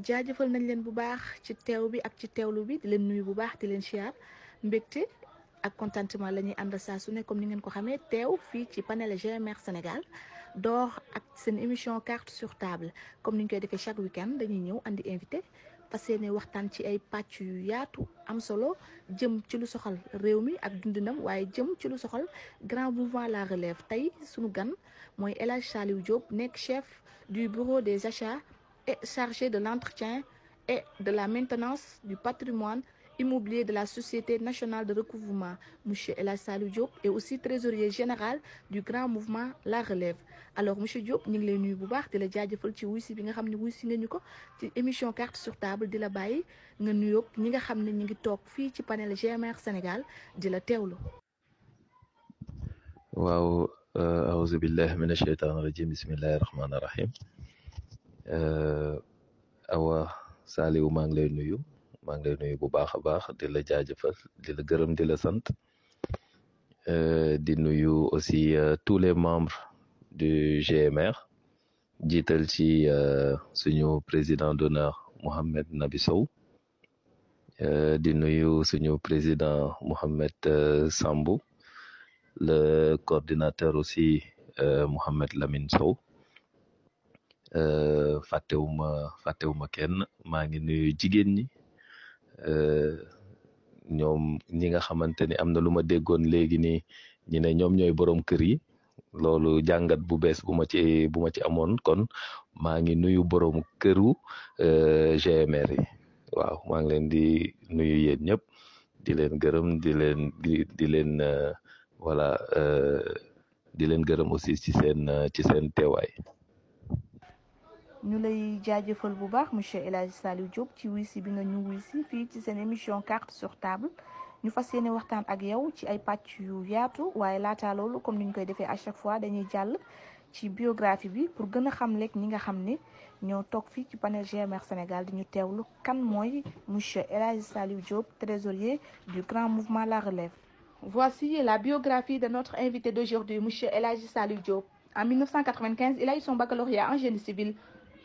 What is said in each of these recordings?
jaajëfal nañ leen bu baax ci teew bi ak ci teewlu bi di leen nuyu contentement la ñuy comme ni ngeen ko xamee panel GMR Sénégal. Door ak seen émission carte sur table. Comme ni ñu koy chaque week-end dañuy ñëw andi invité fas yéene waxtaan ci ay pàcc yu yaatu am solo jëm ci lu soxal grand mouvement la relève. Tey sunu gan mooy El Hadj chef du bureau des achats et chargé de l'entretien et de la maintenance du patrimoine immobilier de la Société nationale de recouvrement. Monsieur El Hadj Saliou Diop et aussi trésorier général du grand mouvement la relève. Alors monsieur Diop ñu ko ci émission carte sur table di la ñu ngi toog fii ci panel GMR Sénégal di la rajim bismillahi rahmaani rahim awa Saliou maa ngi lay nuyu. Maa ngi lay nuyu bu baax a baax. Di la jaajëfal di la gërëm di la sant. Di nuyu aussi tous les membres du GMR jiital ci suñu président d'honneur Mohamed Nabi Sow. Di nuyu suñu président Mohamed Sambou. Le coordinateur aussi Mohamed Lamine Sow fàttewuma fàttewuma kenn. Maa ngi nuyu jigéen ñi. Ñoom ñi nga xamante ni am na lu ma déggoon léegi nii ñi ne ñoom ñooy borom kër yi. Loolu jàngat bu bees bu ma ci bu ma ci amoon. Kon maa ngi nuyu borom këru GMR yi. Waaw maa ngi leen di nuyu yéen ñëpp. Di leen gërëm di leen di di leen voilà di leen gërëm aussi ci seen ci seen teewaay. Ñu lay jaajëfal bu baax El Hadj Diop ci bi nga ñu ci émission carte sur table ñu waxtaan ak yow ci ay yu yaatu comme koy à chaque fois dañuy ci biographie bi pour xam ñi nga ñoo ci Sénégal di ñu kan El Hadj Diop trésorier du grand mouvement La Relève. Voici la biographie de notre invité d'aujourd'hui monsieur El Hadj Diop. En 1995, il a eu son baccalauréat en génie civil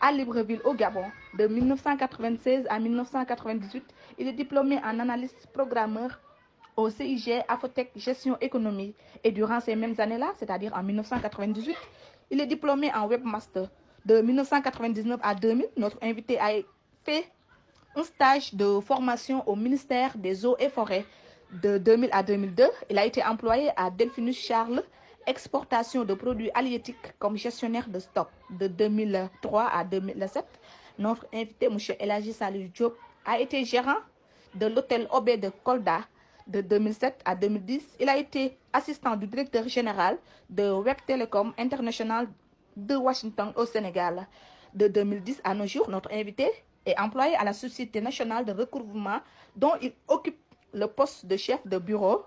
à Libreville au Gabon. De 1996 à 1998, il est diplômé en analyste programmeur au CIG Afotech Gestion Économie. Et durant ces mêmes années-là, c'est-à-dire en 1998, il est diplômé en webmaster. De 1999 à 2000, notre invité a fait un stage de formation au ministère des Eaux et Forêts. De 2000 à 2002, il a été employé à Delphinus Charles exportation de produits halieutiques comme gestionnaire de stock de 2003 à 2007. Notre invité, M. Elagi Diop, a été gérant de l'hôtel Obé de Kolda de 2007 à 2010. Il a été assistant du directeur général de Web Telecom International de Washington au Sénégal. De 2010 à nos jours, notre invité est employé à la Société nationale de recouvrement dont il occupe le poste de chef de bureau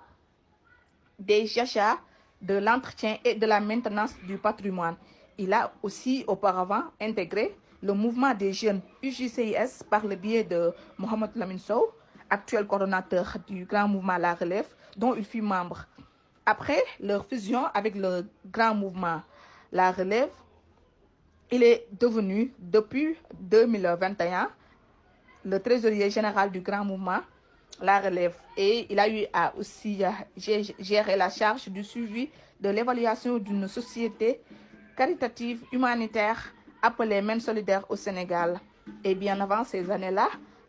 des achats de l'entretien et de la maintenance du patrimoine. Il a aussi auparavant intégré le mouvement des jeunes UJCIS par le biais de Mohamed Lamine Sow, actuel coordonnateur du grand mouvement La Relève, dont il fut membre. Après leur fusion avec le grand mouvement La Relève, il est devenu, depuis 2021, le trésorier général du grand mouvement La Relève. Et il a eu à aussi gérer la charge du suivi de l'évaluation d'une société caritative humanitaire appelée Main Solidaire au Sénégal. Et bien avant ces années-là,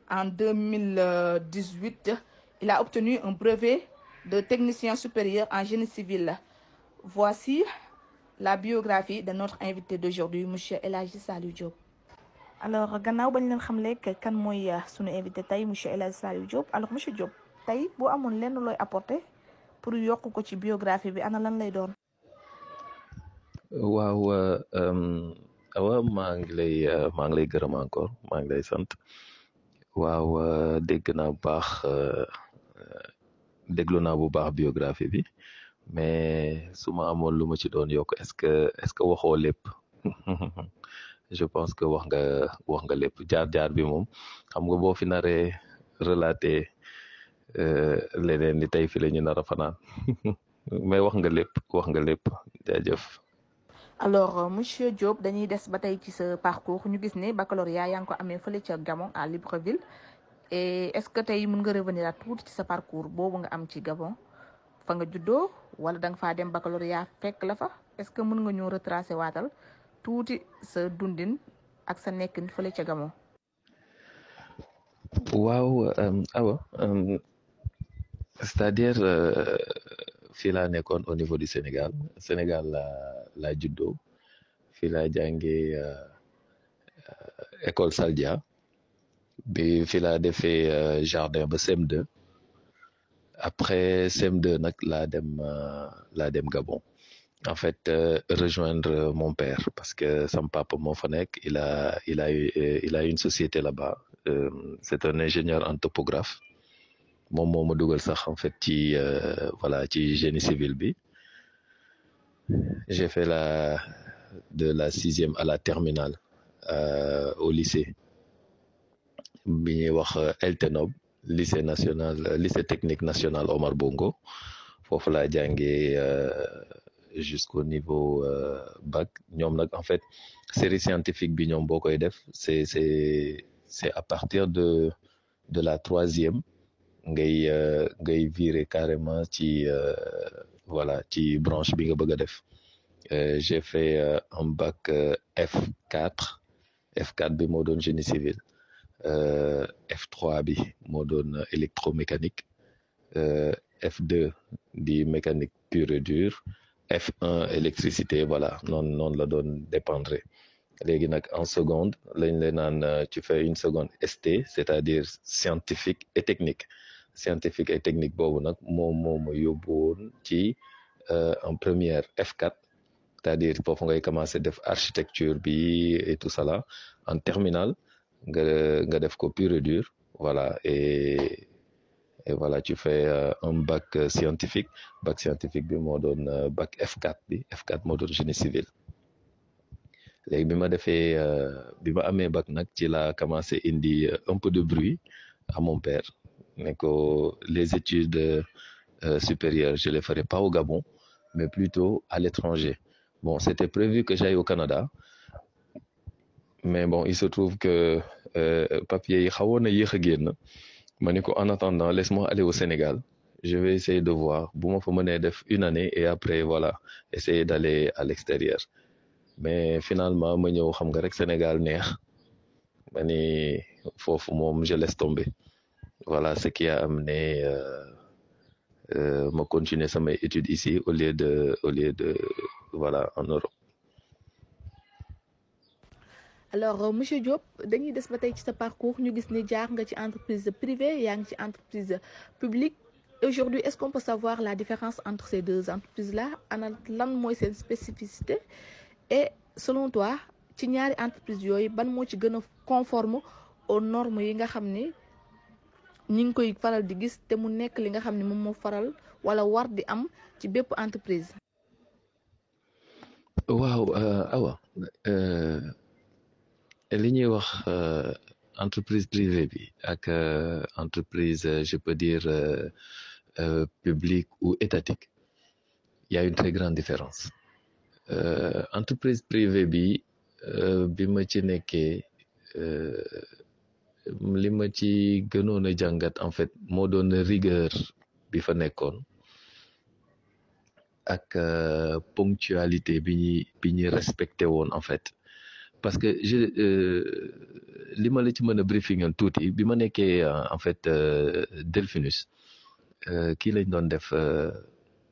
en 2018, il a obtenu un brevet de technicien supérieur en génie civil. Voici la biographie de notre invité d'aujourd'hui, M. El Hadji Saliou Diop. Alors gannaaw bañ leen xam lekk kan mooy sunu invité tey monsieur El Hadj Saliou Diop alors monsieur Diop tey boo amoon lenn looy apporté pour yokk ko ci biographie bi ana lan lay doon. waaw awa maa ngi lay maa ngi lay gërëm encore maa ngi lay sant waaw dégg naa bu baax déglu naa bu baax biographie bi mais su ma amoon lu ma ci doon yokk est-ce que est-ce que waxoo lépp. je pense que wax nga wax nga lépp. Jaar-jaar bi moom xam nga boo fi naree relater leneen li tey fi la ñu nar a mais wax nga lépp wax nga lépp. Jaajëf. alors monsieur Diop dañuy des ba tey ci sa parcours. Ñu gis ne baccalauréat yaa ngi ko amee fële ca Gabon à Libreville. Et est-ce que tey mën nga revenir à tuuti ci sa parcours boobu nga am ci Gabon? Fa nga juddoo wala da nga faa dem baccalauréat fekk la fa? Est-ce que mën nga ñëw retracer waatal tuuti sa dundin ak sa nekkin fële ca Gabon. waaw awa c'est-à-dire fii laa nekkoon au niveau du Sénégal. Sénégal la laa juddoo. Fii laa jàngee école Saldia. Bi fii laa defee jardin ba CM2 après CM2 nag laa dem laa dem Gabon en fait rejoindre mon père parce que sam papa moo fa il a il a il a une société là-bas. C'est un ingénieur en topographe moom moo ma dugal sax en fait ci voilà ci génie civil bi. J'ai fait la de la sixième à la terminale euh, au lycée. Bi wax Eltenob lycée national lycée technique national Omar Bongo. Foofu laa jàngee jusqu'au niveau euh, bac. En fait série scientifique bi ñoom c'est c'est c'est à partir de de la troisième ngay ngay virer carrément ci voilà ci branche bi nga j'ai fait un bac F4 F4 bi moo génie civil. F3 bi moo électromécanique. F2 di mécanique pure et dure F1 électricité voilà noonu noonu la doon dépendre. Léegi nag en seconde naan tu fais une seconde ST c'est-à-dire scientifique et technique. Scientifique et technique boobu nag moom ci en première F4 c'est-à-dire foofu ngay commencer def architecture bi et tout ça là. En terminale nga nga def et voilà et et voilà tu fais un bac scientifique. Bac scientifique bi moo doon bac F4 bi. F4 moo doon génie civil. Léegi bi ma defee bi ma amee bac nag ci la commencé indi un peu de bruit à mon père. Ne ko les études euh, supérieures je les ferai pas au Gabon mais plutôt à l'étranger. Bon c'était prévu que j'aille au Canada. Mais bon il se trouve que euh, papier yi xawoon na en attendant laisse-moi aller au Sénégal. Je vais essayer de voir. Bu une année et après voilà essayer d'aller à l'extérieur. Mais finalement ma ñëw Sénégal je laisse tomber. Voilà ce qui a amené euh, euh, continuer samay études ici au lieu de au lieu de voilà en Europe. Alors monsieur Diop dañuy des ba ci sa parcours ñu gis entreprise privée yaa ngi ci entreprise publique. Aujourd'hui est-ce qu'on peut savoir la différence entre ces deux entreprises là ana lan mooy seen spécificité? Et selon toi ci ñaari entreprise ban ci conforme aux normes yi nga entreprise? Li ñuy entreprise privée bi ak entreprise je peux dire publique ou étatique il y a une très grande différence. Entreprise privée bi bi ma ci nekkee li ma ci en fait moo doon rigueur bi fa ak ponctualité bi bi en fait parce que je li ma la ci mën a briefingal tuuti bi ma nekkee en fait Delphinus kii lañ doon def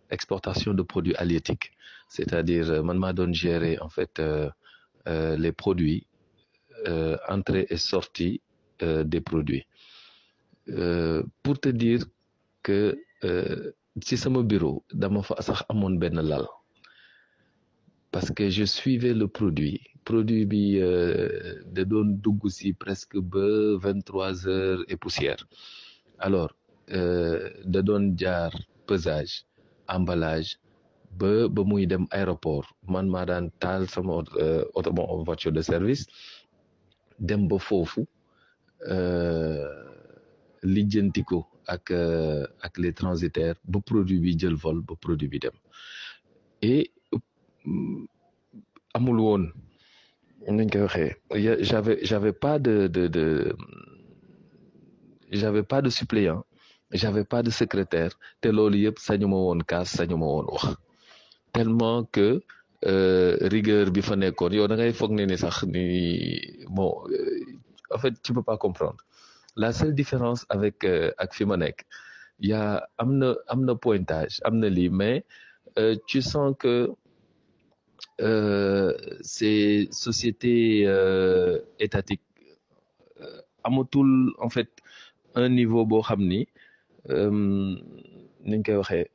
exportation de produits halieutiques c'est-à-dire man maa doon gérer en fait les produits entrée et sortie des produits. Pour te dire que ci sama bureau dama fa sax amoon benn lal parce que je suivais le produit. Produit bi da doon dugg presque ba vingt trois heures et poussière. Alors da doon jaar pesage emballage ba ba dem aéroport. Man maa daan taal sama auto bon voiture de service dem ba foofu lijjanti ko ak ak les transitaires ba produit bi jël vol ba produit bi dem. Et amul woon. Nañ koy waxee. J'avais j'avais pas de de de j'avais pas de suppléant j'avais pas de secrétaire te loolu yëpp sañu ma woon kaas sañu ma woon wax. Tellement que rigueur bi fa nekkoon yow da ngay foog ne ni sax ni bon en fait tu peux pas comprendre. La seule différence avec ak fi ma nekk y a am na am na pointage am na lii mais tu sens que ces sociétés étatiques amatul en fait un niveau boo xam ni waxee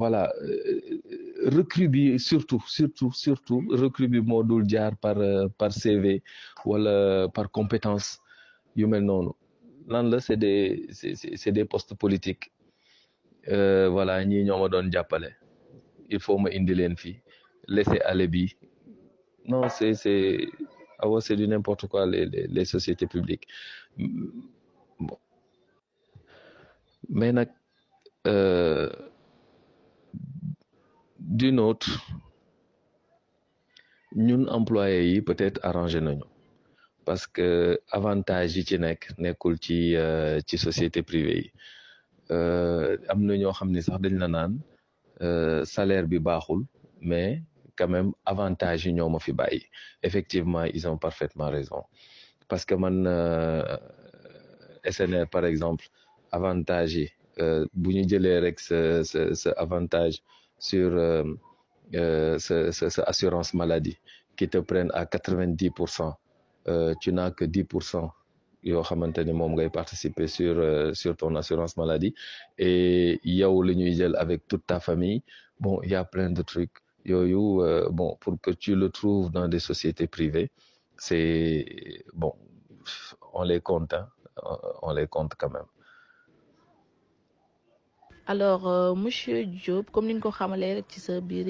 voilà recrue surtout surtout surtout recrue bi moo jaar par par CV wala par compétence yu mel noonu. Lan la c'est des c'est des postes politiques. Voilà ñii ñoo ma doon jàppale il faut ma indi leen laisser aller bi. Non c'est c'est awa c'est du n'importe quoi les les sociétés publiques. Bon. Mais nag d'une autre ñun employés peut-être arrangé parce que avantage yi ci nekk nekkul ci ci société privée yi. Am na ñoo xam ne salaire bi mais quand même avantage yi ñoo ma fi effectivement ils ont parfaitement raison. Parce que man SNR par exemple avantage yi bu ñu jëlee avantage sur sa sa sa assurance maladie qui te prennent à quatre-vingt-dix pour cent tu n'as que dix pour cent yoo xamante moom ngay participer sur sur ton assurance maladie. Et yow la ñuy jël avec toute ta famille. Bon il y a plein de trucs. Yooyu bon pour que tu le trouves dans des sociétés privées c'est bon on les compte hein. On les compte quand même. Alors euh, monsieur Diop comme ni nga ko xamalee rek ci sa biir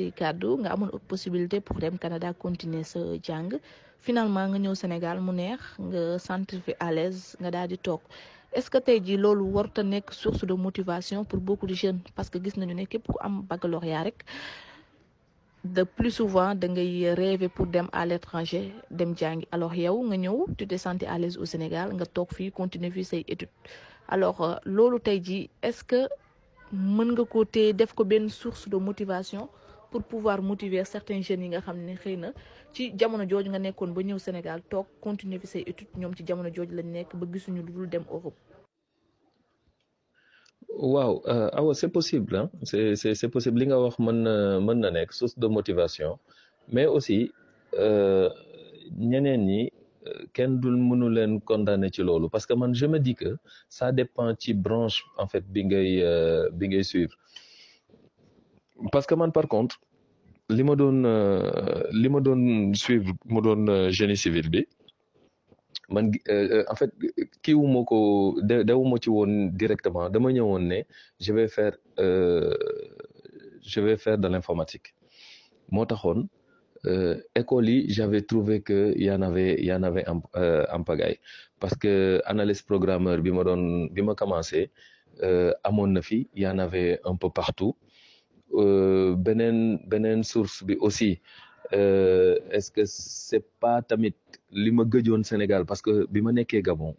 possibilité pour dem Canada continuer sa jàng finalement nga ñëw Sénégal mu neex nga sentir fi à l'aise nga daal di toog. Est-ce que tey jii loolu warut a nekk source de motivation pour beaucoup de jeunes? Parce que gis nañu ne képp ku am baccalauréat rek de plus souvent da ngay rêver pour dem à l'étranger dem jàngi. Alors yow nga ñëw tu te senti à l'aise au Sénégal nga toog fii continuer fii say études. Alors loolu tey jii est-ce que mën nga ko téye def ko benn source de motivation pour pouvoir motiver certains jeunes yi nga xam ne ci jamono jooju nga nekkoon ba ñëw Sénégal toog continuer fi say études ñoom ci jamono jooju lañ nekk ba gisuñu lu dul dem Europe. waaw awa c'est possible ah c'est c'est c'est possible. Li nga wax mën na na nekk source de motivation. Mais aussi ñeneen ñi kenn dul mënu leen condamner ci loolu. Parce que man je me dis que ça dépend ci branche en fait bi ngay bi ngay suivre parce que man par contre li ma doon li ma doon suivre mu doon génie civil bi man en fait kii wu ma ko de dewuma ci woon directement dama ñëwoon ne je vais faire je vais faire de l'informatique. Moo taxoon école yi j'avais trouvé que y en avait y en avait en en pagaille. Parce que analyste programmeur bi ma doon bi ma commencé amoon na fi y en avait un peu partout beneen beneen source bi aussi est-ce que c'est pas tamit li ma Sénégal? Parce que bi Gabon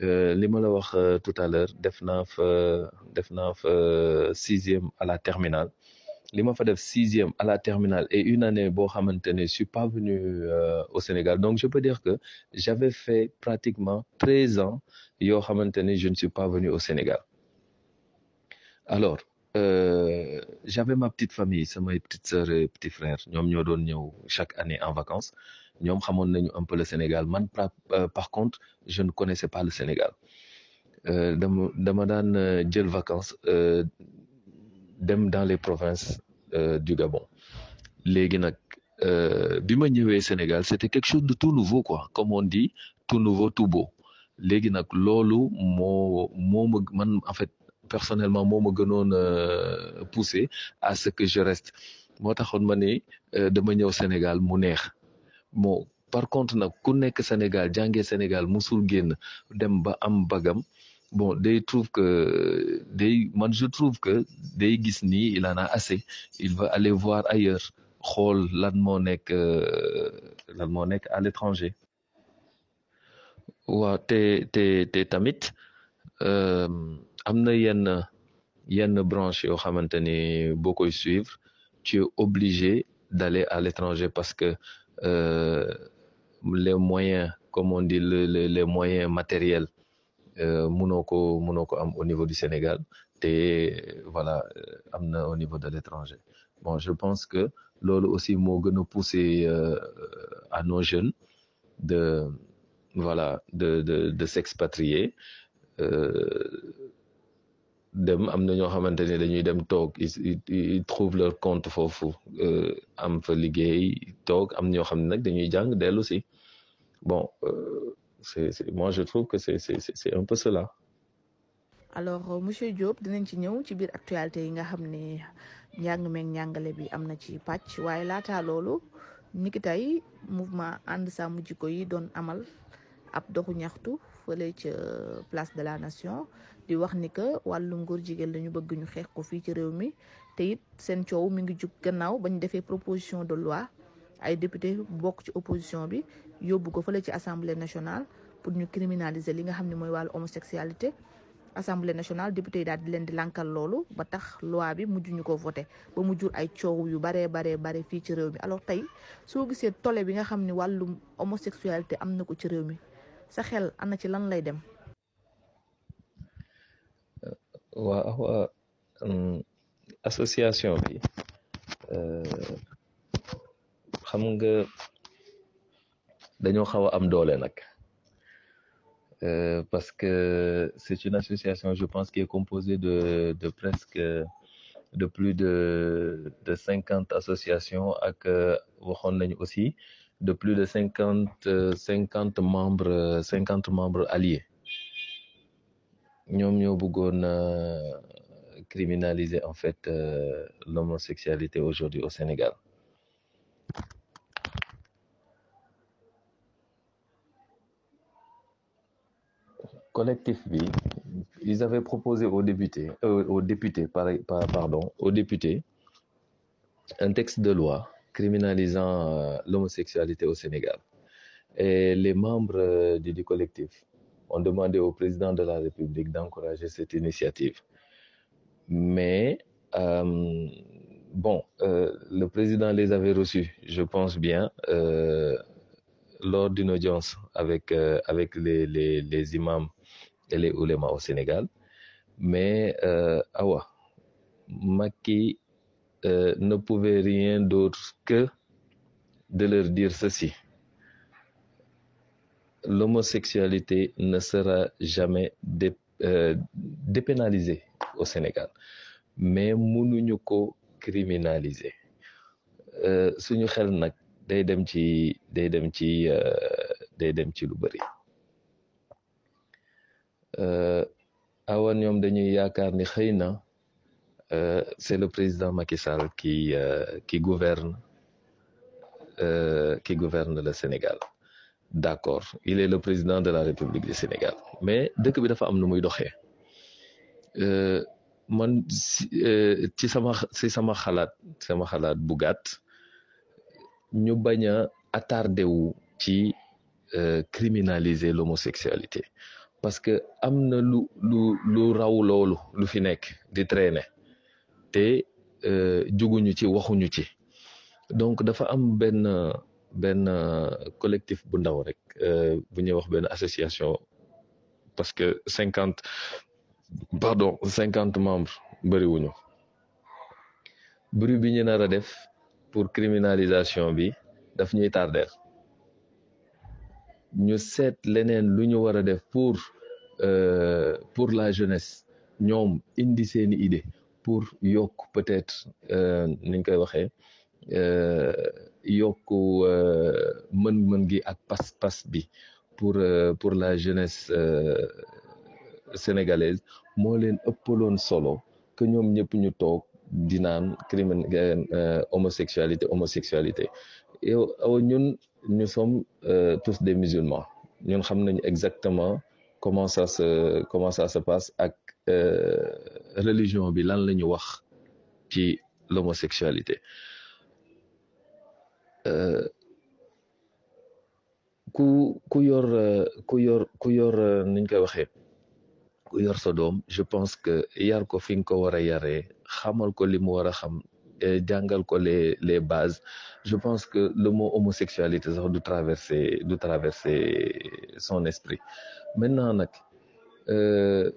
li ma la wax tout à l'heure def fa def fa sixième à la terminale. Li fa def sixième à la terminale et une année boo xamante ne je suis pas venu euh, au Sénégal. Donc je peux dire que j'avais fait pratiquement treize ans yoo xamante je ne suis pas venu au Sénégal. Alors euh, j'avais ma petite famille samay petite sœur et petit frère. Ñoom ñoo doon ñëw chaque année en vacances. Ñoom xamoon nañu un peu le Sénégal. Man par, euh, par contre je ne connaissais pas le Sénégal. Dama dama daan vacances dem dans les provinces euh, du Gabon. Léegi Sénégal c'était quelque chose de tout nouveau quoi. Comme on dit tout nouveau tout beau. Léegi nag loolu moo moo personnellement moo ma gënoon poussé à ce que je reste. Moo taxoon ma ne dama ñëw Sénégal mu neex. Bon par contre nag ku nekk Sénégal jàngee Sénégal musul génn dem ba am bagam. Bon day trouve que day man je trouve que day gis il en a assez. Il va aller voir ailleurs xool lan moo nekk lan moo nekk à l'étranger. Waaw te te te tamit am na yenn yenn branche yoo xamante ni boo koy suivre tu es obligé d'aller à l'étranger parce que euh, les moyens comme on dit le, le, les moyens matériels ko mënoo am au niveau du Sénégal. Te voilà am na au niveau de l'étranger. Bon je pense que loolu aussi moo gën pousser euh, à nos jeunes de voilà de de de s'expatrier dem am na ñoo xamante ne dañuy dem toog ils trouvent leur compte foofu am fa liggéey toog am ñoo xam ne nag dañuy jàng dellu si. Bon c'est c'est moi je trouve que c'est c'est c'est un peu cela. alors monsieur Diop dinañ ci ñëw ci biir actualité yi nga xam ne njàng meeg njàngale bi am na ci pàcc. Waaye laataa loolu niki tey mouvement ànd sàmm jikko yi doon amal ab doxu ñaxtu fële ca place de la nation di wax ni que wàllum ngóor jigéen lañu bëgg ñu xeex ko fii ci réew mi. Te it seen coow mi ngi jug gannaaw ba ñu defee proposition de loi. Ay député bokk ci opposition bi yóbbu ko fële ci assemblée nationale pour ñu criminaliser li nga xam ne mooy wàllu homosexualité. Assemblée nationale député yi daal di leen di lankal loolu ba tax loi bi mujj ñu ko voté. Ba mu ay coow yu baree baree bare fii ci réew mi. Alors tey soo gisee tole bi nga xam ne wàllum homosexualité am na ko ci réew mi sa xel ana ci lan lay dem. Waaw waaw association bi xam nga dañoo xaw a am doole nag parce que c'est une association je pense qui est composée de de presque de plus de de cinquante associations ak waxoon nañu aussi de plus de cinquante cinquante membres cinquante membres alliés ñoom ñoo bëggoon criminaliser en fait euh, l'homosexualité aujourd'hui au Sénégal. Collectif bi ils avaient proposé aux députés euh, aux députés par, par, pardon aux députés un texte de loi criminalisant euh, l'homosexualité au Sénégal. Et les membres du collectif ont demandé au président de la République d'encourager cette initiative. Mais, euh, bon, euh, le président les avait reçus, je pense bien, euh, lors d'une audience avec, avec les, imams et les oulémas au Sénégal. Mais, Awa, Maki ne pouvait rien d'autre que de leur dire ceci l'homosexualité ne sera jamais dé, euh, dépénalisée au Sénégal. Mais mënuñu ko criminaliser. Euh, suñu xel nag day dem ci day dem ci day dem ci lu bëri awa ñoom dañuy yaakaar ni xëy na c'est le président Macky Sall qui qui gouverne qui gouverne le Sénégal d'accord. Il est le président de la République du Sénégal. Mais dëkk bi dafa am nu muy doxee. Man ci sama ci sama xalaat sama xalaat bu attardé wu ci criminaliser l'homosexualité. Parce que am lu lu lu raw loolu lu fi nekk di traîner. Te juguñu ci waxuñu ci. Donc dafa am benn benn collectif bu ndaw rek bu ñuy wax benn association. Parce que cinquante pardon cinquante membres bëriwuñu. Bruit bi ñu nar a def pour criminalisation bi daf ñuy tarder ñu seet leneen lu ñu war def pour pour la jeunesse. Ñoom indi seeni idée pour yokk peut-être niñ koy waxee yokk mën-mën gi ak pas-pas bi pour pour la jeunesse sénégalaise moo leen ëppaloon solo que ñoom ñëpp ñu toog di naan crimin homosexualité homosexualité. Yow ñun nous sommes tous des musulmans. Ñun xam nañu exactement comment ça se comment ça se passe ak religion bi lan la ñu wax ci l'homosexualité. euh, ku ku yor euh, ku yor ku yor euh, niñ koy waxee ku yor sa doom je pense que yar ko fi nga ko war a yaree xamal ko li mu xam jàngal ko les les bases. Je pense que le mot homosexualité sax du traverser du traverser son esprit. Maintenant nag euh,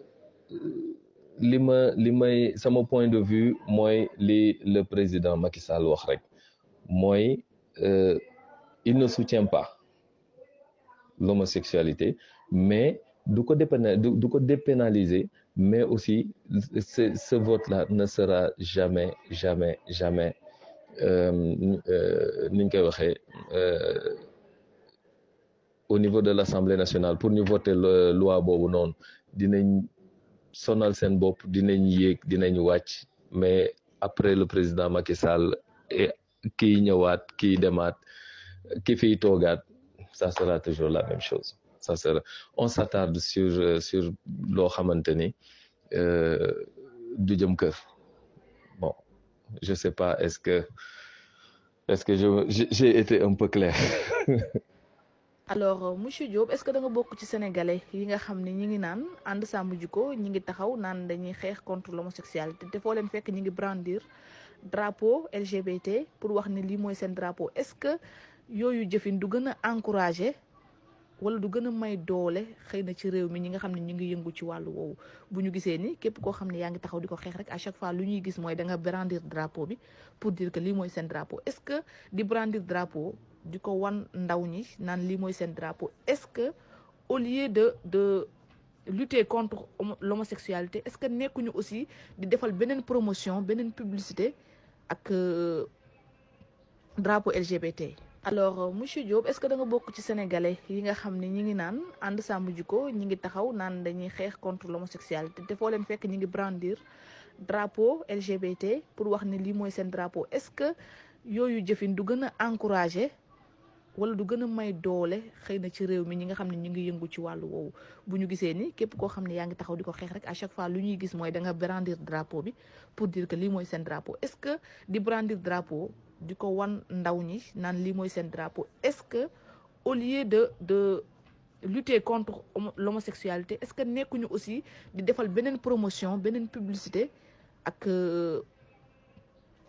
li ma li may sama point de vue mooy li le président Macky Sall wax rek. Mooy euh, il ne soutient pas l'homosexualité mais du ko dépénaliser mais aussi ce vote-là ne sera jamais jamais jamais euh, euh, euh, au niveau de l'Assemblée nationale. Pour ñu voter le loi boobu noonu dinañ sonal seen bopp dinañ yéeg dinañ wàcc mais après le président Macky Sall et kii ñëwaat kii demaat ki fiy toogaat ça sera toujours la même chose. On s'attarde sur sur euh, du bon je sais pas est-ce que est-ce que je j'ai été un peu clair. Alors euh, monsieur Diop est-ce que da nga bokk sénégalais yi nga xam ne ñi ngi naan ànd contre l'homosexualité fekk ñi ngi brandir drapeau LGBT pour wax ne lii drapeau. Est-ce que yooyu jëfin du encourager wala du may doole xëy ci réew mi ñi nga ne ngi yëngu ci bu ñu gisee ne yaa ngi ko xeex à chaque fois lu ñuy gis mooy drapeau bi pour dire que lii mooy drapeau. Est-ce que di brandir drapeau di ko wan ndaw ñi naan lii drapeau? Est-ce que au lieu de de lutter contre homo- l'homosexualité est-ce que nekkuñu aussi di defal beneen promotion beneen publicité ak euh, drapeau LGBT. alors euh, monsieur Diop est-ce que da nga bokk ci sénégalais yi nga xam ne ñi ngi naan ànd sàmm jikko ñi ngi taxaw naan dañuy xeex contre l'homosexualité te foo leen fekk ñi ngi brandir drapeau LGBT pour wax ne lii mooy seen drapeau est-ce que yooyu jëfin du gën a encourager wala du gën a may doole xëy na ci réew mi ñi nga xam ne ñu ngi yëngu ci wàllu woowu. Bu ñu gisee ni képp koo xam ne yaa ngi taxaw di ko xeex rek à chaque fois lu ñuy gis mooy da nga brandir drapeau bi pour dire que lii mooy seen drapeau. Est-ce que di brandir drapeau di ko wan ndaw ñi naan lii mooy seen drapeau? Est-ce que au lieu de de lutter contre homo- l'homosexualité est-ce que nekkuñu aussi di defal beneen promotion beneen publicité ak euh,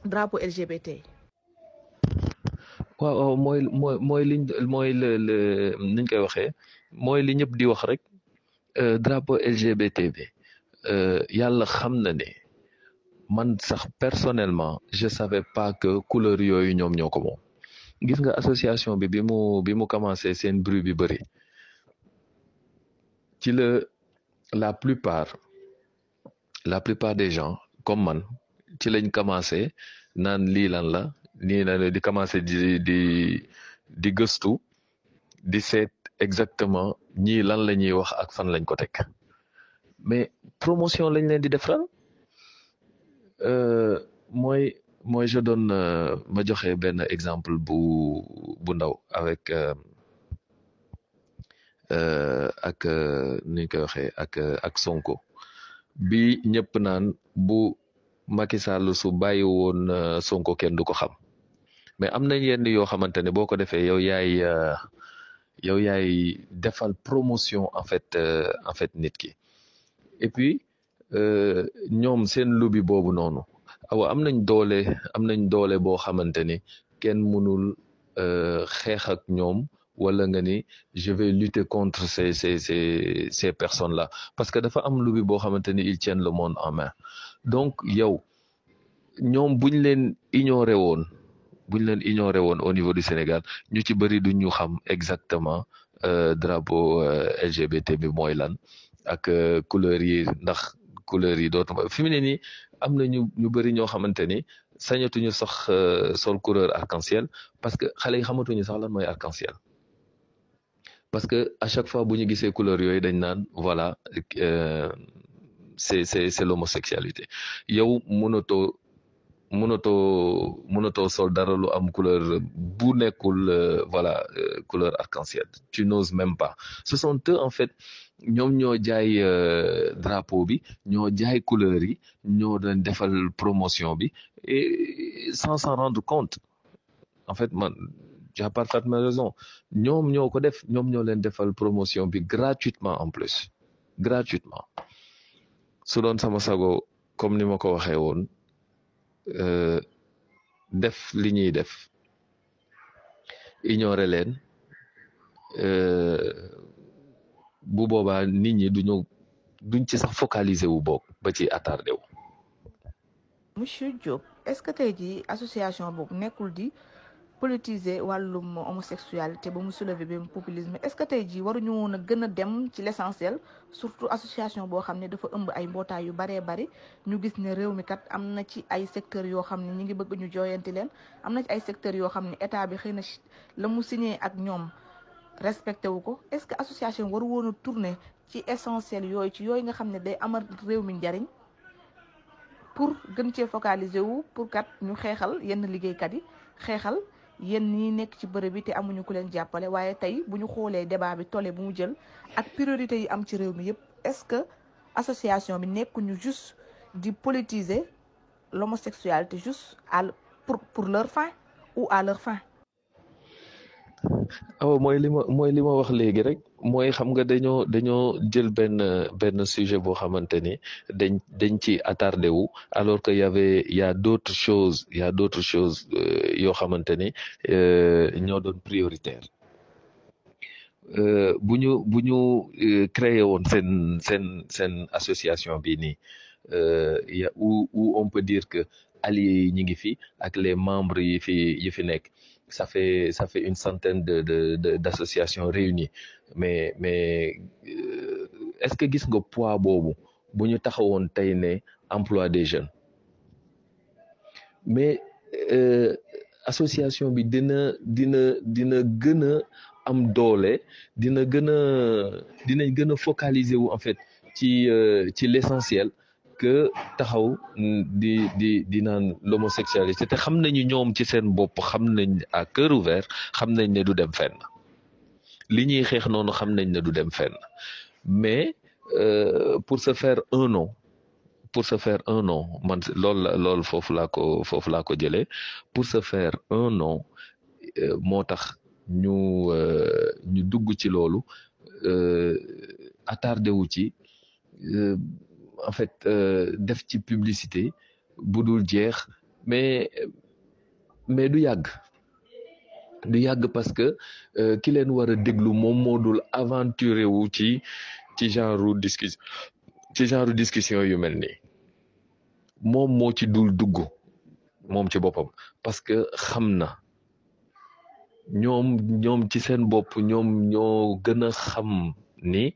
drapeau LGBT. Waaw waaw mooy mooy le drapeau LGBT bi euh, yàlla ne personnellement je savais pas que couleur yooyu ñoom ñoo ko moom. Gis nga association bruit la plupart des gens comme man ci commencé nii na di commencé di di di gëstu di seet exactement ñii lan la ñuy wax ak fan lañ ko teg. Mais promotion lañ leen di defaral euh, mooy mooy je donne euh, ma joxe benn exemple bu bu ndaw avec euh, ak ni ñu koy ak ak Sonko. Bi ñëpp naan bu Macky Sall su bàyyi woon Sonko kenn du ko xam mais am na yenn yoo xamante ne boo ko defee yow yaay euh, promotion en fait euh, en fait nit et puis euh, ñoom seen lobby boobu noonu am nañ doole am nañ doole boo xamante ni kenn mënul xeex ak je vais lutter contre ces ces ces ces personnes là parce que dafa am lobby boo xamante ni ils le monde en main. Donc yow ñoom buñ leen ignoré leen ignoré au niveau du Sénégal ñu ci bëri euh, drapeau euh, LGBT bi mooy lan ak euh, couleur yi ndax couleur yi dootuma fi mu couleur arc-en-ciel parce que xale yi xamatuñu sax lan parce que à chaque fois couleur voilà c'est l'homosexualité mënatoo mënatoo sol dara lu am couleur bu nekkul euh, voilà euh, couleur arc-en-ciel. Tu n'oses même pas. Ce sont eux en fait ñoom ñoo jaay euh, drapeau bi ñoo jaay couleur yi ñoo doon defal promotion bi et sans s'en rendre compte. En fait man tu as parfaitement raison. Ñoom ñoo ko def ñoom ñoo leen defal promotion bi gratuitement en plus. Gratuitement. Su doon sama sago comme ni ma ko waxee woon def li ñuy def ignorer leen bu boobaa nit ñi duñu duñ ci sax focaliser wu boog ba ci attardé wu. monsieur Diop est-ce que association boobu nekkul di politiser wàllum homosexualité ba mu soulever benn populisme. Est-ce que tey jii waruñu woon a gën a dem ci l'essentiel surtout association boo xam ne dafa ëmb ay mbootaay yu baree bari? Ñu gis ne réew mi kat am na ci ay secteurs yoo xam ne ñu ngi bëgg ñu jooyanti leen. Am na ci ay secteurs yoo xam ne état bi xëy na la mu signé ak ñoom respecté wu ko. Est-ce que association waru woon a tourner ci essentiel yooyu ci yooyu nga xam ne day amal réew mi njariñ pour gën cee focaliser wu pour kat ñu xeexal yenn liggéeykat yi xeexal yéen ñi nekk ci bërëb bi te amuñu ku leen jàppale waaye tey bu ñu xoolee débat bi tolle bu mu jël ak priorité yi am ci réew mi yëpp est-ce que association bi nekkuñu juste di politiser l'homosexualité juste à pour pour leur fin ou à leur fin. Aw mooy li ma mooy li ma wax léegi rek mooy xam nga dañoo dañoo jël benn benn sujet boo xamante ni dañ dañ ci attardé wu alors que y avait y a d'autres choses y a d'autres choses yoo xamante ni ñoo doon prioritaire. Bu ñu bu ñu créé woon seen seen seen association bi nii y a où où on peut dire que alliés yi ñu ngi fi ak les membres yi fi yi fi nekk ça fait ça fait une centaine de d'associations réunies. Mais mais euh, est-ce que gis nga poids boobu bu ñu taxawoon tey ne emploi des jeunes? Mais euh, association bi dina dina dina gën a am doole dina gën dinañ gën focaliser wu en fait ci euh, ci l'essentiel que taxaw di di di naan l'homosexualité te xam nañu ñoom ci seen bopp xam nañ à cœur ouvert xam nañ ne du dem fenn. Li ñuy xeex noonu xam nañ ne du dem fenn. Mais euh, pour se faire un nom pour se faire un nom man loolu la loolu foofu laa ko foofu laa ko jëlee. Pour se faire un nom euh, moo tax ñu euh, ñu dugg ci loolu attardé wu ci en fait def ci publicité bu jeex mais mais du yàgg. Du yàgg parce que ki leen war a déglu moom moo dul aventuré wu ci ci genre discussion ci genre discussion yu mel nii. Moom moo ci dul dugg moom ci boppam parce que xam na. Ñoom ñoom ci seen bopp ñoom ñoo gën xam ni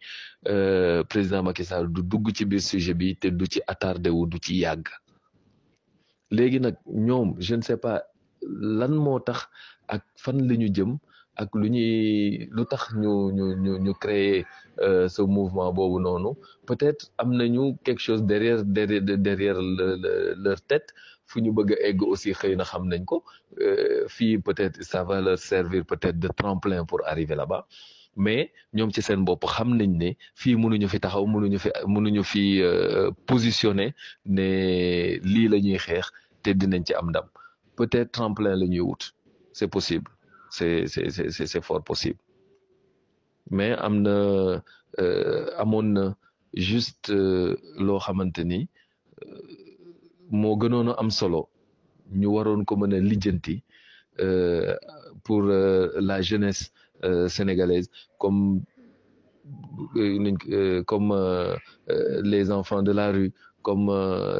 euh, président Macky Sall du dugg ci biir sujet bi te du ci attardé wu du ci yàgg. Léegi nag ñoom je ne sais pas lan moo tax ak fan la ñu jëm ak lu ñuy lu tax ñu ñu ñu ñu créer euh, ce mouvement boobu noonu. Peut-être am nañu quelque chose derrière derrière derrière le, le, leur tête. Fu ñu bëgg a egg aussi xëy na xam nañ ko. Fii peut-être ça va leur servir peut-être de tremplin pour arriver là-bas mais ñoom ci seen bopp xam nañ ne fi taxaw fi fi te dinañ ci am ndam. Peut-être tremplin c'est possible. C'est fort possible. Mais am na na juste xamante ni am pour la jeunesse Euh, sénégalaise comme euh, comme euh, les enfants de la rue comme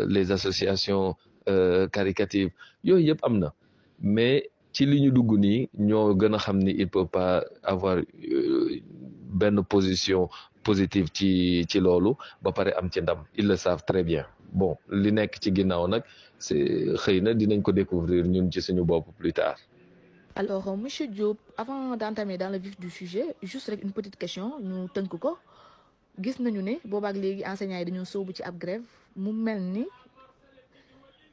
les associations caritatives. Yooyu yëpp am na. Mais ci li ñu dugg il peut pas avoir benn position positive ci ci loolu. Ba pare am ci ndam. Ils le savent très bien. Bon li nekk ci ginnaaw nag c'est xëy na dinañ ko découvrir ñun ci suñu bopp plus tard alors monsieur Diop avant d'entamer dans le vif du sujet juste une petite question ñu tënk ko. Gis nañu ne boobaak enseignants yi dañoo sóobu ci grève. Mu mel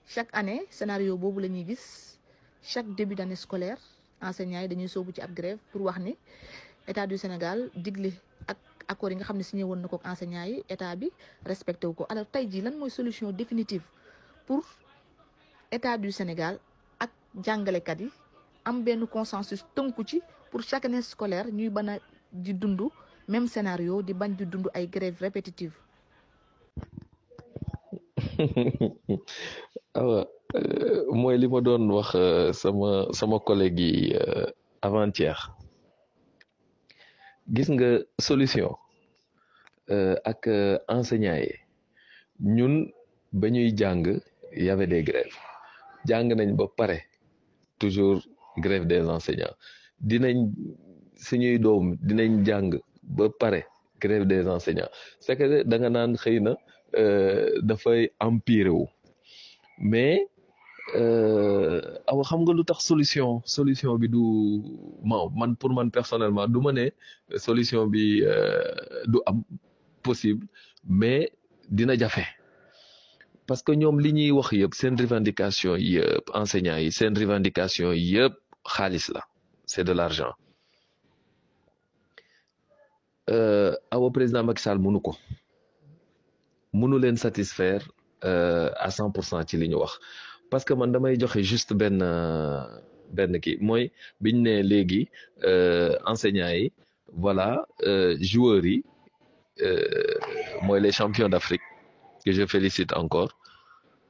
chaque année scénario boobu la ñuy gis. Chaque début d'année scolaire enseignants yi dañuy sóobu ci grève pour wax ni état du Sénégal digle ak accords yi nga xam ne signé woon na ko enseignants yi état bi respecté wu alors tey jii lan mooy solution définitive pour état du Sénégal ak jàngalekat yi am benn consensus tënku ci pour chaque année scolaire ñuy bañ a di dund même scénario di bañ di dund ay grève répétitive awa mooy li ma doon wax sama sama collègue yi avant-hier. Gis nga solution ak enseignants yi. Ñun ba ñuy jàng y avait des grèves. Jàng nañ ba pare toujours grève des enseignants. Dinañ suñuy doom dinañ jàng ba pare grève des enseignants. C'est que da nga naan xëy na dafay empirer wu. Mais aw xam nga lu tax solution solution bi du ma man pour man personnellement du ne solution bi du am possible mais dina jafe. Parce que ñoom li ñuy wax yëpp seen revendication yëpp enseignants yi seen revendication yëpp xaalis la c'est de l'argent. Awa président Macky Sall mënu ko. Mënu leen satisfaire à cent pour cent ci li parce que man damay joxe juste benn benn kii. Mooy biñ ne léegi enseignants yi voilà joueurs yi mooy les champions d'Afrique que je félicite encore.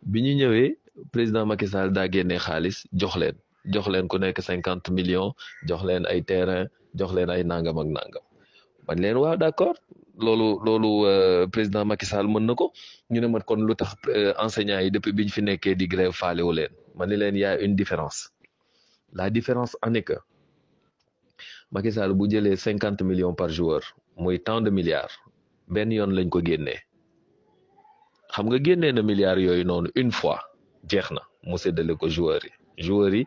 Bi ñu ñëwee président Macky Sall daa génnee xaalis jox leen jox leen ku nekk cinquante millions jox leen ay terrain jox leen ay nangam ak nangam. Man leen waaw d'accord. Loolu loolu président Macky Sall mën na ko. Ñu ne ma kon lu tax enseignants yi depuis biñ fi nekkee di grève faalewu leen. Man ni leen y a une différence. La différence en est que Macky Sall bu jëlee cinquante millions par joueur muy tant de milliards benn yoon lañ ko génnee. Xam nga génnee na milliards yooyu noonu une fois jeex na mu séddale ko joueurs yi joueurs yi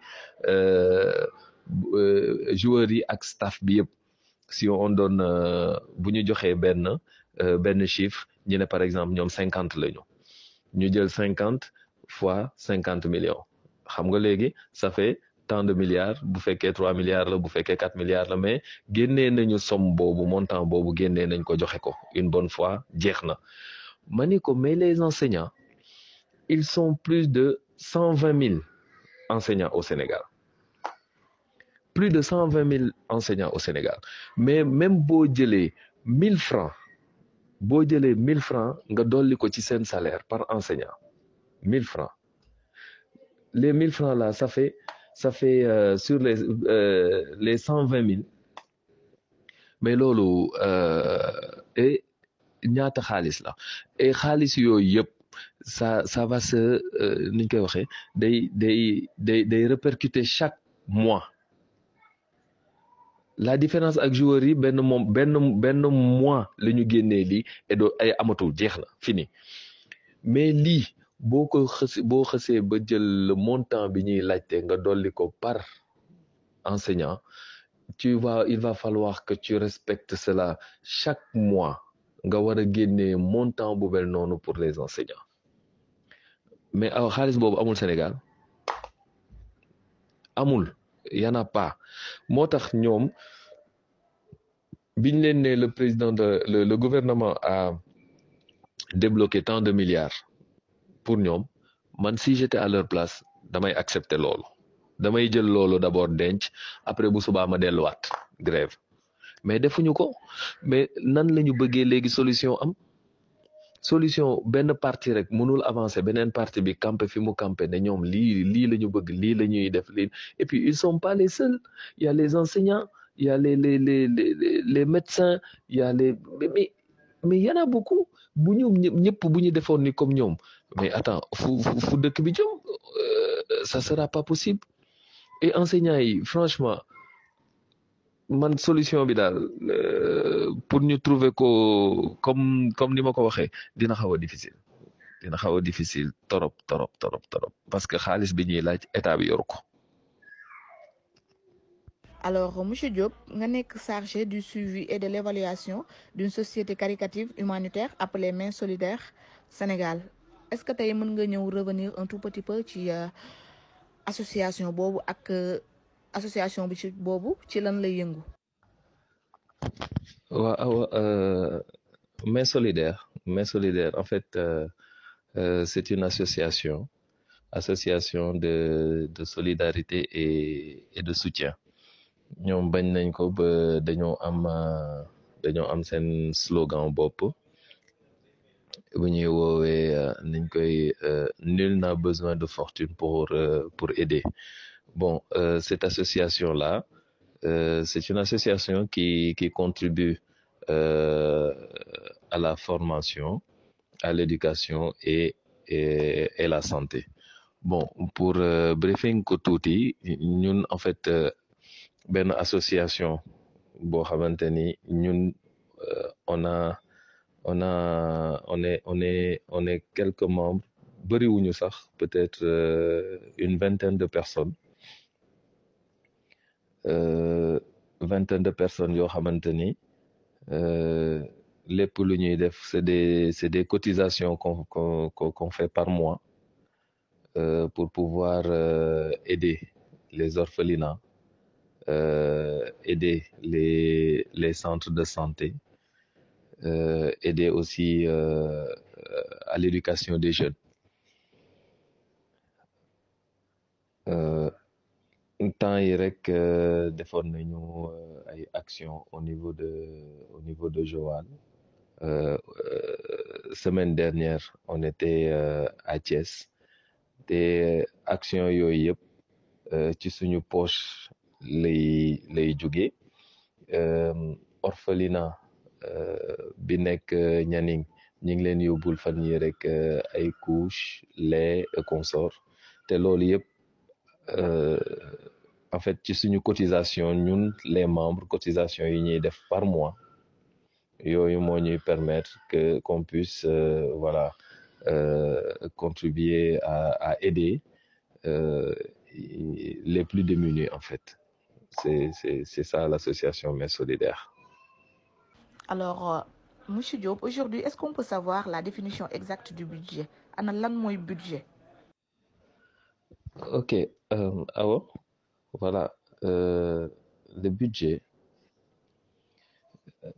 yi ak staff si on donne bu ñu joxee benn benn chiffre par exemple ñoom cinquante lañu ñu jël cinquante fois cinquante millions. Xam nga léegi ça fait tant de milliards bu fekkee trois milliards la bu fekkee quatre milliards la mais génnee nañu somme boobu montant boobu génnee nañ ko joxe ko. Une bonne fois jeex na. Ma ni ko mais les enseignants ils sont plus de cent vingt mille enseignants au Sénégal. Plus de cent vingt mille enseignants au Sénégal. Mais même boo jëlee mille francs boo jëlee mille francs nga dolli ko ci seen salaire par enseignant mille francs. Les mille francs là ça fait ça fait euh, sur les euh, les cent vingt mille. Mais loolu et ñaata la? Et xaalis yooyu yëpp ça ça va se day répercuter chaque mois. La différence ak joueurs yi benn moom benn benn mois la et fini. Mais lii boo ko le montant enseignant il va falloir que tu respectes cela chaque mois. Montant pour les enseignants mais aw xaalis boobu amul Sénégal. Amul. Y en a pas. Moo tax ñoom le président de le, le gouvernement a débloqué tant de milliards pour ñoom man si j'étais à leur place damay accepter loolu. Damay jël loolu d'abord denc après bu subaa ma delluwaat grève. Mais defuñu ko. Mais nan la ñu bëggee léegi solution am? Solution benn parti rek mënul avancer beneen parti bi campé fi mu campé ne ñoom lii lii la ñu bëgg lii la def lii. Et puis ils sont pas les seuls. Il y a les enseignants il y a les les les les les médecins il y a les mais mais y en a beaucoup. Bu ñu ñëpp bu ñu defoon ni comme ñoom. Mais attends fu fu dëkk bi jëm? Ça sera pas possible. Et enseignants yi franchement man solution bi daal pour ñu trouver comme comme ni ma ko difficile. Dina difficile parce que xaalis bi ñuy laaj état bi alors monsieur Diop nga nekk chargé du suivi et de l'évaluation d'une société caritative humanitaire appelée Main Solidaire Sénégal. Est-ce que nga ñëw revenir un tout petit peu ci association boobu ak. Association bi ci boobu ci lan lay yëngu? waaw Main Solidaire Main Solidaire. En fait euh, euh, c'est une association association de de solidarité et et de soutien. Ñoom bañ nañ ko ba dañoo am dañoo am seen slogan bopp bu ñuy woowee koy nul n'a besoin de fortune pour pour aider bon cette association là c'est une association qui contribue à la formation à l'éducation et et la santé. Bon pour briefing ko tuuti ñun en fait benn association ni ñun on a on a on est on est on est quelques membres. Peut-être une vingtaine de personnes vingtaine de personnes yoo xamante ni lépp lu ñuy def c'est des cotisations qu'on fait par mois pour pouvoir aider les orphelinats aider les les centres de santé aider aussi à l'éducation des jeunes temps yi rek defoon nañu ay actions au niveau de au niveau de Joal. Semaine dernière on était à Thiès. Te action yooyu yëpp ci suñu poche lay lay jóge. Orphelinat bi nekk Nianing ñu ngi leen yóbbul fan yi rek ay couches lait consort te loolu yëpp en fait ci suñu cotisation ñun les membres cotisation yi par mois yooyu moo permettre que qu'on puisse voilà contribuer à aider les plus démunis en fait. C'est ça l'association Mères Solidaires. Alors monsieur Diop aujourd'hui est-ce qu'on peut savoir la définition exacte du budget? Ana budget? Ok Awa voilà euh, le budget.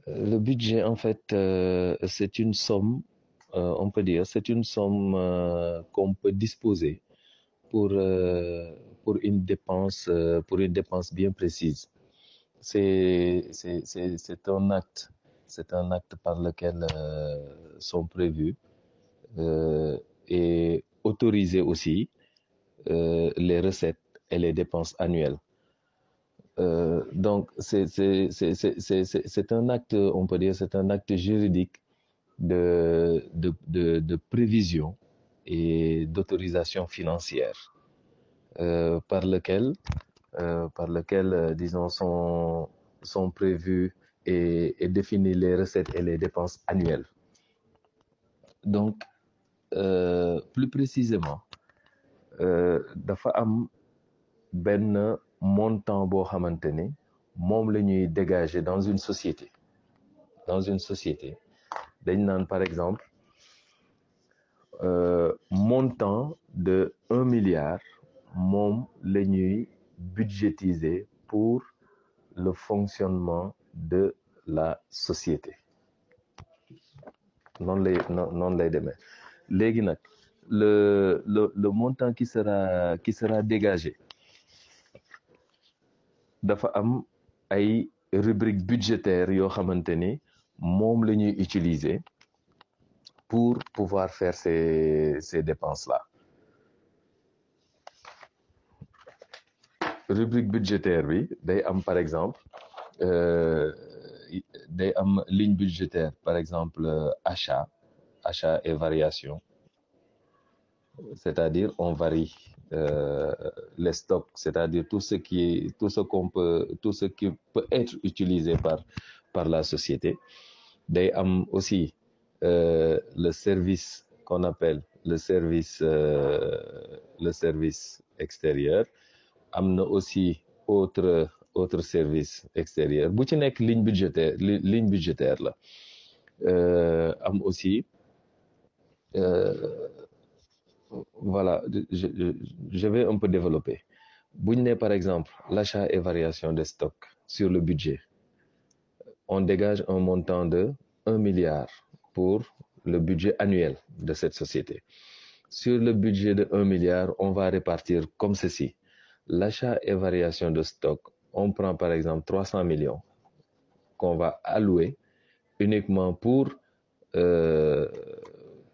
Le budget en fait euh, c'est une somme euh, on peut dire c'est une somme qu'on peut disposer pour une dépense pour une dépense bien précise. C'est un acte c'est un acte par lequel sont prévus et autorisés aussi les recettes et les dépenses annuelles. Euh, donc, c'est un acte, on peut dire, c'est un acte juridique de, de, de, prévision et d'autorisation financière euh, par lequel, euh, par lequel disons, sont, sont prévues et, et définies les recettes et les dépenses annuelles. Donc, plus précisément, dafa am benn montant boo xamante ni moom la ñuy dégager dans une société. Dans une société. Dañ naan par exemple euh, montant de un milliard moom la ñuy budgétiser pour le fonctionnement de la société. Noonu lay noonu lay demee. Léegi nag le le montant qui sera qui sera dégagé. Dafa am ay rubrique budgétaire yoo xamante ni moom pour pouvoir faire ces ces dépenses là rubrique budgétaire bi day am par exemple euh, day ligne budgétaire par exemple achat achat et variation c'est-à-dire on varie euh, les stocks, c'est-à-dire tout ce qui tout ce qu'on peut, tout ce qui peut être utilisé par par la société. Day am aussi euh, le service qu'on appelle le service euh, le service extérieur. Am aussi autre autre service extérieur bu ci nekk ligne budgétaire ligne budgétaire am aussi. Voilà je, vais un peu développer nee par exemple l'achat et variation des stocks sur le budget on dégage un montant de un milliard pour le budget annuel de cette société sur le budget de 1 milliard, on va répartir comme ceci. L'achat et variation de stock, on prend par exemple 300 millions qu'on va allouer uniquement pour, euh,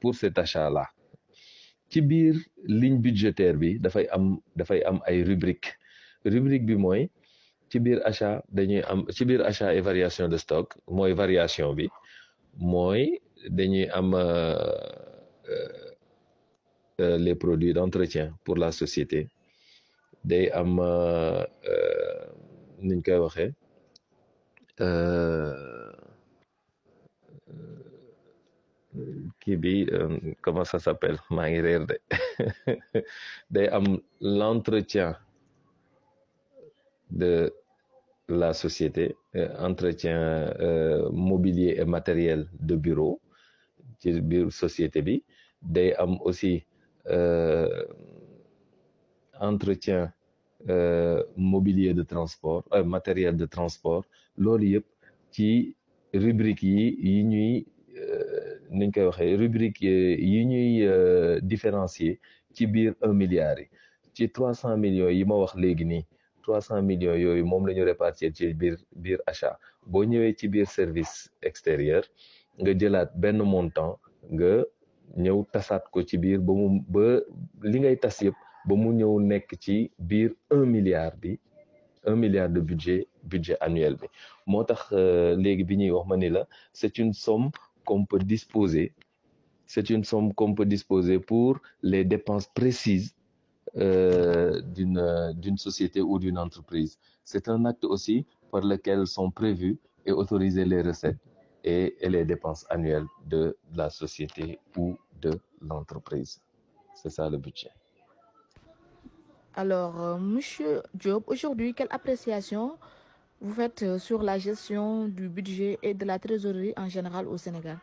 pour cet achat-là. Ci biir ligne budgétaire bi dafay am dafay am ay rubrique. Rubrique bi achat am et variation de stock mooy variation bi mooy dañuy am les produits d'entretien pour la société. Day am waxee bi comment ça s'appelle? De. L'entretien de la société entretien mobilier et matériel de bureau ci biir société bi. Day aussi entretien mobilier de transport matériel de transport. Loolu yëpp ci rubrique niñ koy waxee rubrique yi ñuy différencier ci biir un milliard yi. Ci trois cent millions yi ma wax léegi nii trois cent millions yooyu moom la ñu répartir ci biir biir achat. Boo ñëwee ci biir service extérieur nga jëlaat benn montant nga ñëw tasaat ko ci biir ba mu ba li ngay tas yëpp ba mu ñëw nekk ci biir un milliard bi un milliard de budget budget annuel bi. Moo tax léegi bi ñuy wax ma ni la c'est une somme qu'on peut disposer. C'est une somme qu'on peut disposer pour les dépenses précises euh, d'une société ou d'une entreprise. C'est un acte aussi par lequel sont prévues et autorisées les recettes et, et les dépenses annuelles de la société ou de l'entreprise. C'est ça le budget. Alors, euh, Monsieur Diop, aujourd'hui, quelle appréciation vous faites euh, sur la gestion du budget et de la trésorerie en général au Sénégal?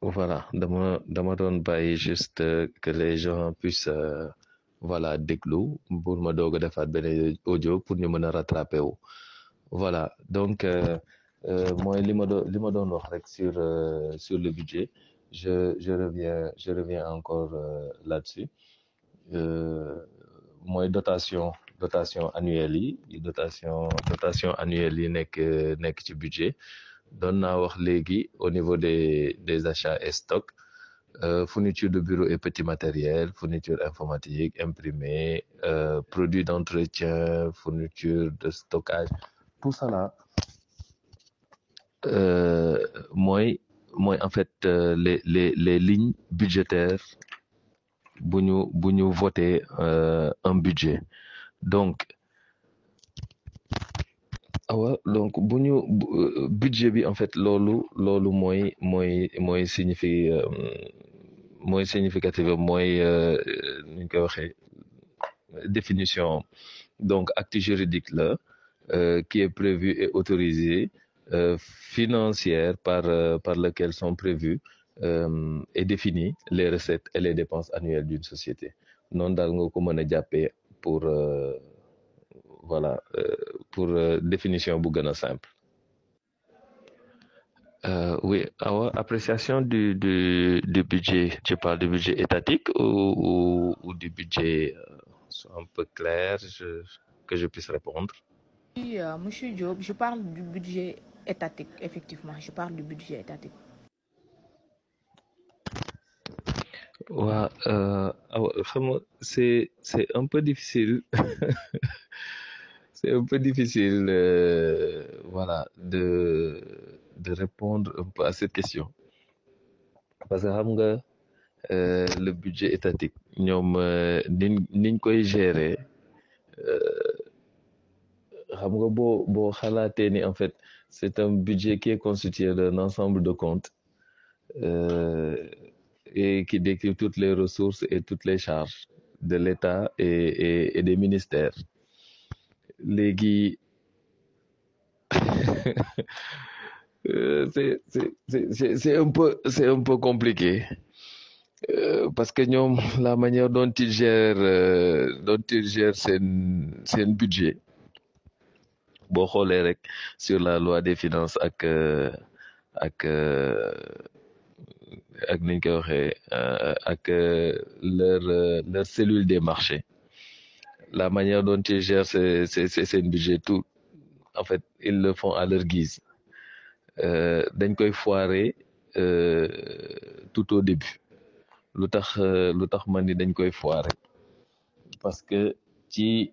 Voilà, dama dama juste que les gens puissent euh, voilà pour ma doog a audio pour ñu mën a rattraper. Voilà, donc mooy li ma doon li rek sur le budget. je je reviens je reviens encore euh, là-dessus mooy dotation dotation annuelle yi dotation dotation annuelle yi nekk nekk ci budget. Doon naa wax léegi au niveau des des achats et stocks euh, fourniture de bureau et petit matériel fourniture informatique imprimé euh, produits d'entretien fourniture de stockage. Tout ça là mooy mooy en fait euh, les les les lignes budgétaires bu ñu bu euh, un budget donc awa donc ñu budget bi en fait loolu loolu mooy mooy mooy mooy significatif mooy ñu koy waxee définition donc acte juridique là euh, qui est prévu et autorisé Euh, financière par euh, par lequel sont prévues euh, et définies les recettes et les dépenses annuelles d'une société. Noonu daal nga ko pour voilà pour définition bu gën a simple oui awa appréciation du du du budget tu parles du budget étatique ou ou, ou du budget soit un peu clair je, que je puisse répondre? Oui, Monsieur Diop, je parle du budget étatique, effectivement. Je parle du budget étatique. Waa xam nga c'est c'est un peu difficile. C'est un peu difficile euh, voilà de de répondre un peu à cette question. Parce que xam euh, le budget étatique ñoom niñ niñ koy gérer xam nga boo boo xalaatee en fait c'est un budget qui est constitué d'un ensemble de comptes euh, et qui décrit toutes les ressources et toutes les charges de l'État et, des ministères. Léegi c'est c'est c'est un peu compliqué. Euh, parce que la manière dont ils gèrent euh, dont ils gèrent seen seen budget boo sur la loi des finances ak ak ak niñ koy waxee ak leur leur cellule des marchés. La manière dont ils gèrent c'est c'est seen budget tout en fait ils le font à leur guise. Dañ koy foirer tout au début. Lu tax lu parce que ci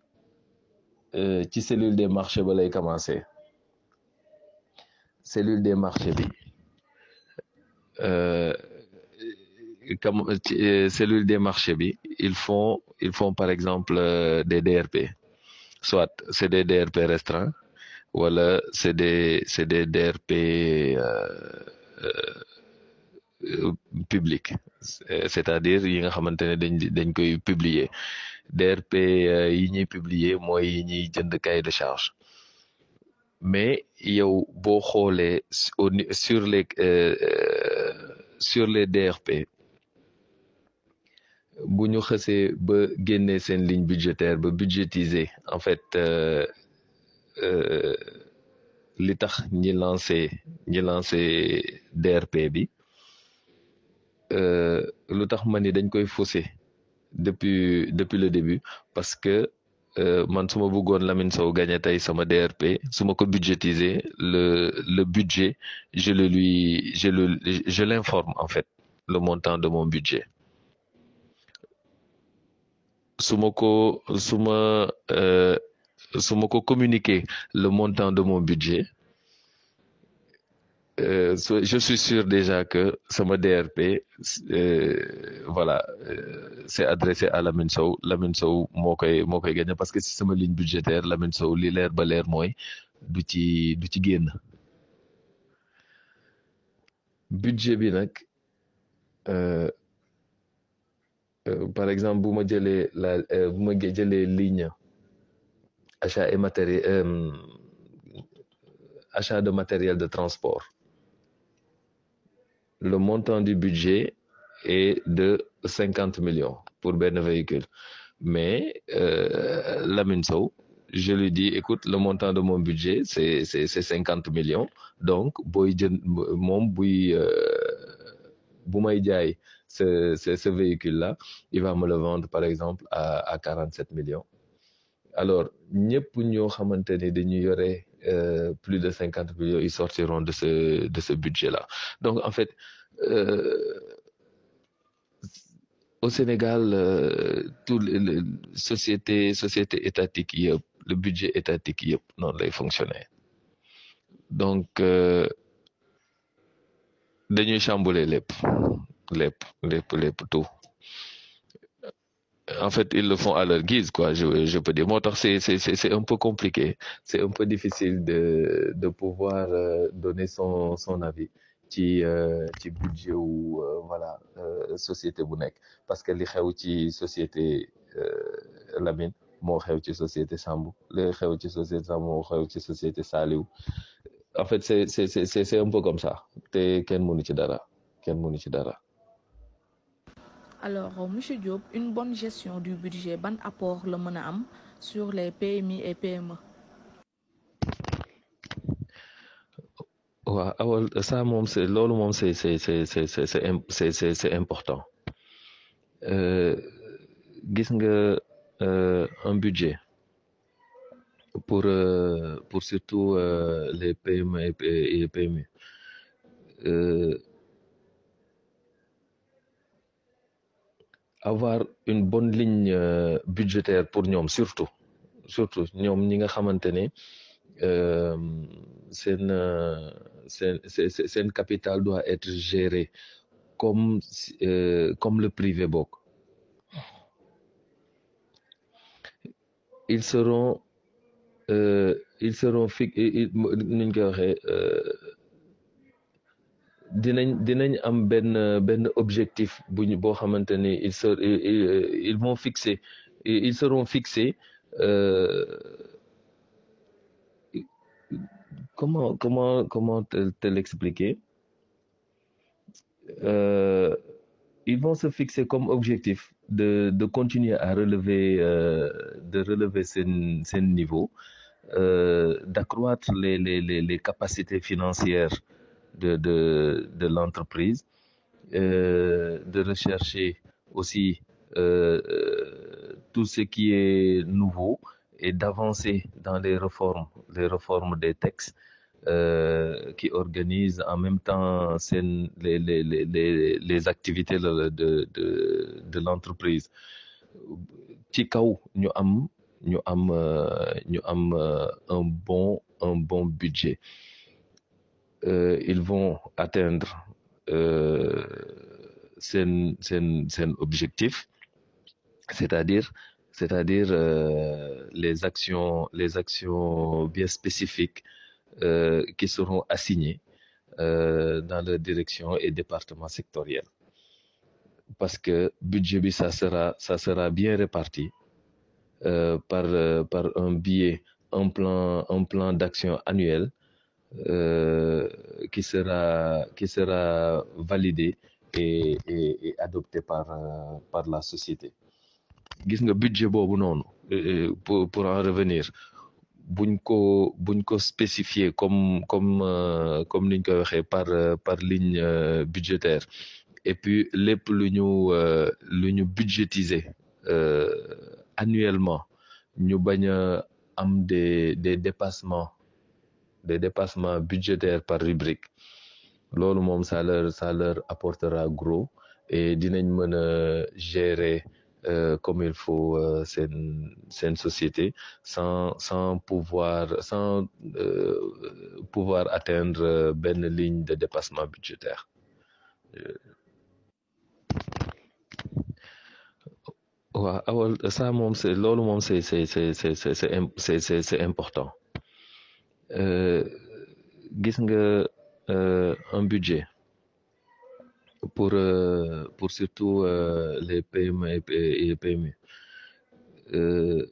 ci cellule des marchés ba lay commencer. Cellule des marchés comme cellule des marchés ils font ils font par exemple des DRP soit c'est des DRP restreints wala c'est des c'est des DRP publics. C'est-à-dire yi nga xamante ne dañ dañ koy DRP yi ñuy publier mooy yi ñuy jënd cahier de charge. Mais yow boo xoolee sur les sur les DRP bu ñu xësee ba génnee seen ligne budgétaire ba budgétiser en fait li tax ñi lancé ñi lancé DRP bi lu tax ma ni dañ koy fausser depuis depuis le début parce que man su ma bëggoon Lamine Sow gagné tey sama DRP su ma ko budgétiser le le budget je le lui je le je l'informe en fait le montant de mon budget su ma communiquer le montant de mon budget euh, je suis sûr déjà que sama DRP euh, voilà euh, c'est adressé à Lamine Sow. Lamine Sow moo parce que si sama ligne budgétaire Lamine Sow li leer ba leer mooy du budget bi nag par exemple bu ma jëlee la bu ma jëlee ligne achat de matériel de transport. Le montant du budget est de cinquante millions pour benn véhicule. Mais euh, Lamine Sow je lui dis écoute le montant de mon budget c'est c'est c'est cinquante millions. Donc booy jënd moom bu ce ce ce véhicule là il va me le vendre par exemple à à quarante sept millions. Alors ñëpp ñoo xamante euh, plus de cinquante millions ils sortiront de ce de ce budget là donc en fait euh, au Sénégal euh, tout les société société étatique yëpp le budget étatique noonu lay fonctionner. Donc dañuy chambouler lépp lépp lépp lépp tout en fait ils le font à leur guise quoi. Je je peux dire. C'est un peu compliqué. C'est un peu difficile de pouvoir euh, donner son son avis ci ci budget wu voilà société parce que li xew ci société Lamine moo xew ci société Samb li xew ci société Samb société Saliou. En fait c'est un peu comme ça alors, euh, Monsieur Diop, une bonne gestion du budget, ban apport le MONAM sur les PMI et PME ça c'est important euh, euh, un budget pour pour surtout les PME et PME. Avoir une bonne ligne euh, budgétaire pour ñoom surtout surtout ñoom ñi nga xamante ne seen seen seen seen capital doit être géré comme euh, comme le privé bokk. Ils seront euh, ils seront fi nuñ dinañ dinañ am benn benn objectif buñ boo xamante ni ils ils vont fixer ils seront fixés euh, comment comment comment te, te l'expliquer? Euh, ils vont se fixer comme objectif de de continuer à relever euh, de relever seen seen niveau d'accroître les les les les capacités financières de de de l'entreprise euh, de rechercher aussi euh, euh, tout ce qui est nouveau et d'avancer dans les réformes, les réformes des textes qui organisent en même temps les les les les activités de de l'entreprise. Ci kaw ñu un bon un bon budget Euh, ils vont atteindre euh, objectif c'est-à-dire euh, les actions les bien spécifiques euh, qui seront assignées dans leur direction et département sectoriel parce que budget ça sera sera bien réparti par un biais un plan d'action annuel euh, qui sera qui sera validé et et, et adopté par euh, par la société. Gis nga budget boobu noonu euh, pour pour en revenir buñ ko buñ ko spécifier comme comme euh, comme niñ koy waxee par par ligne budgétaire. Et puis lépp lu ñu lu ñu budgétiser annuellement ñu bañ am des des dépassements des dépassements budgétaires par rubrique. Loolu moom ça leur ça leur apportera gros et dinañ mën gérer euh, comme il faut euh, seen seen société sans sans pouvoir sans euh, pouvoir atteindre euh, benn ligne de dépassement budgétaire. Waaw awal ça moom c'est loolu moom c'est c'est c'est c'est c'est c'est im- c'est c'est c'est important. Euh, gis nga euh, un budget pour euh, pour surtout euh, les PME et P- et PME euh,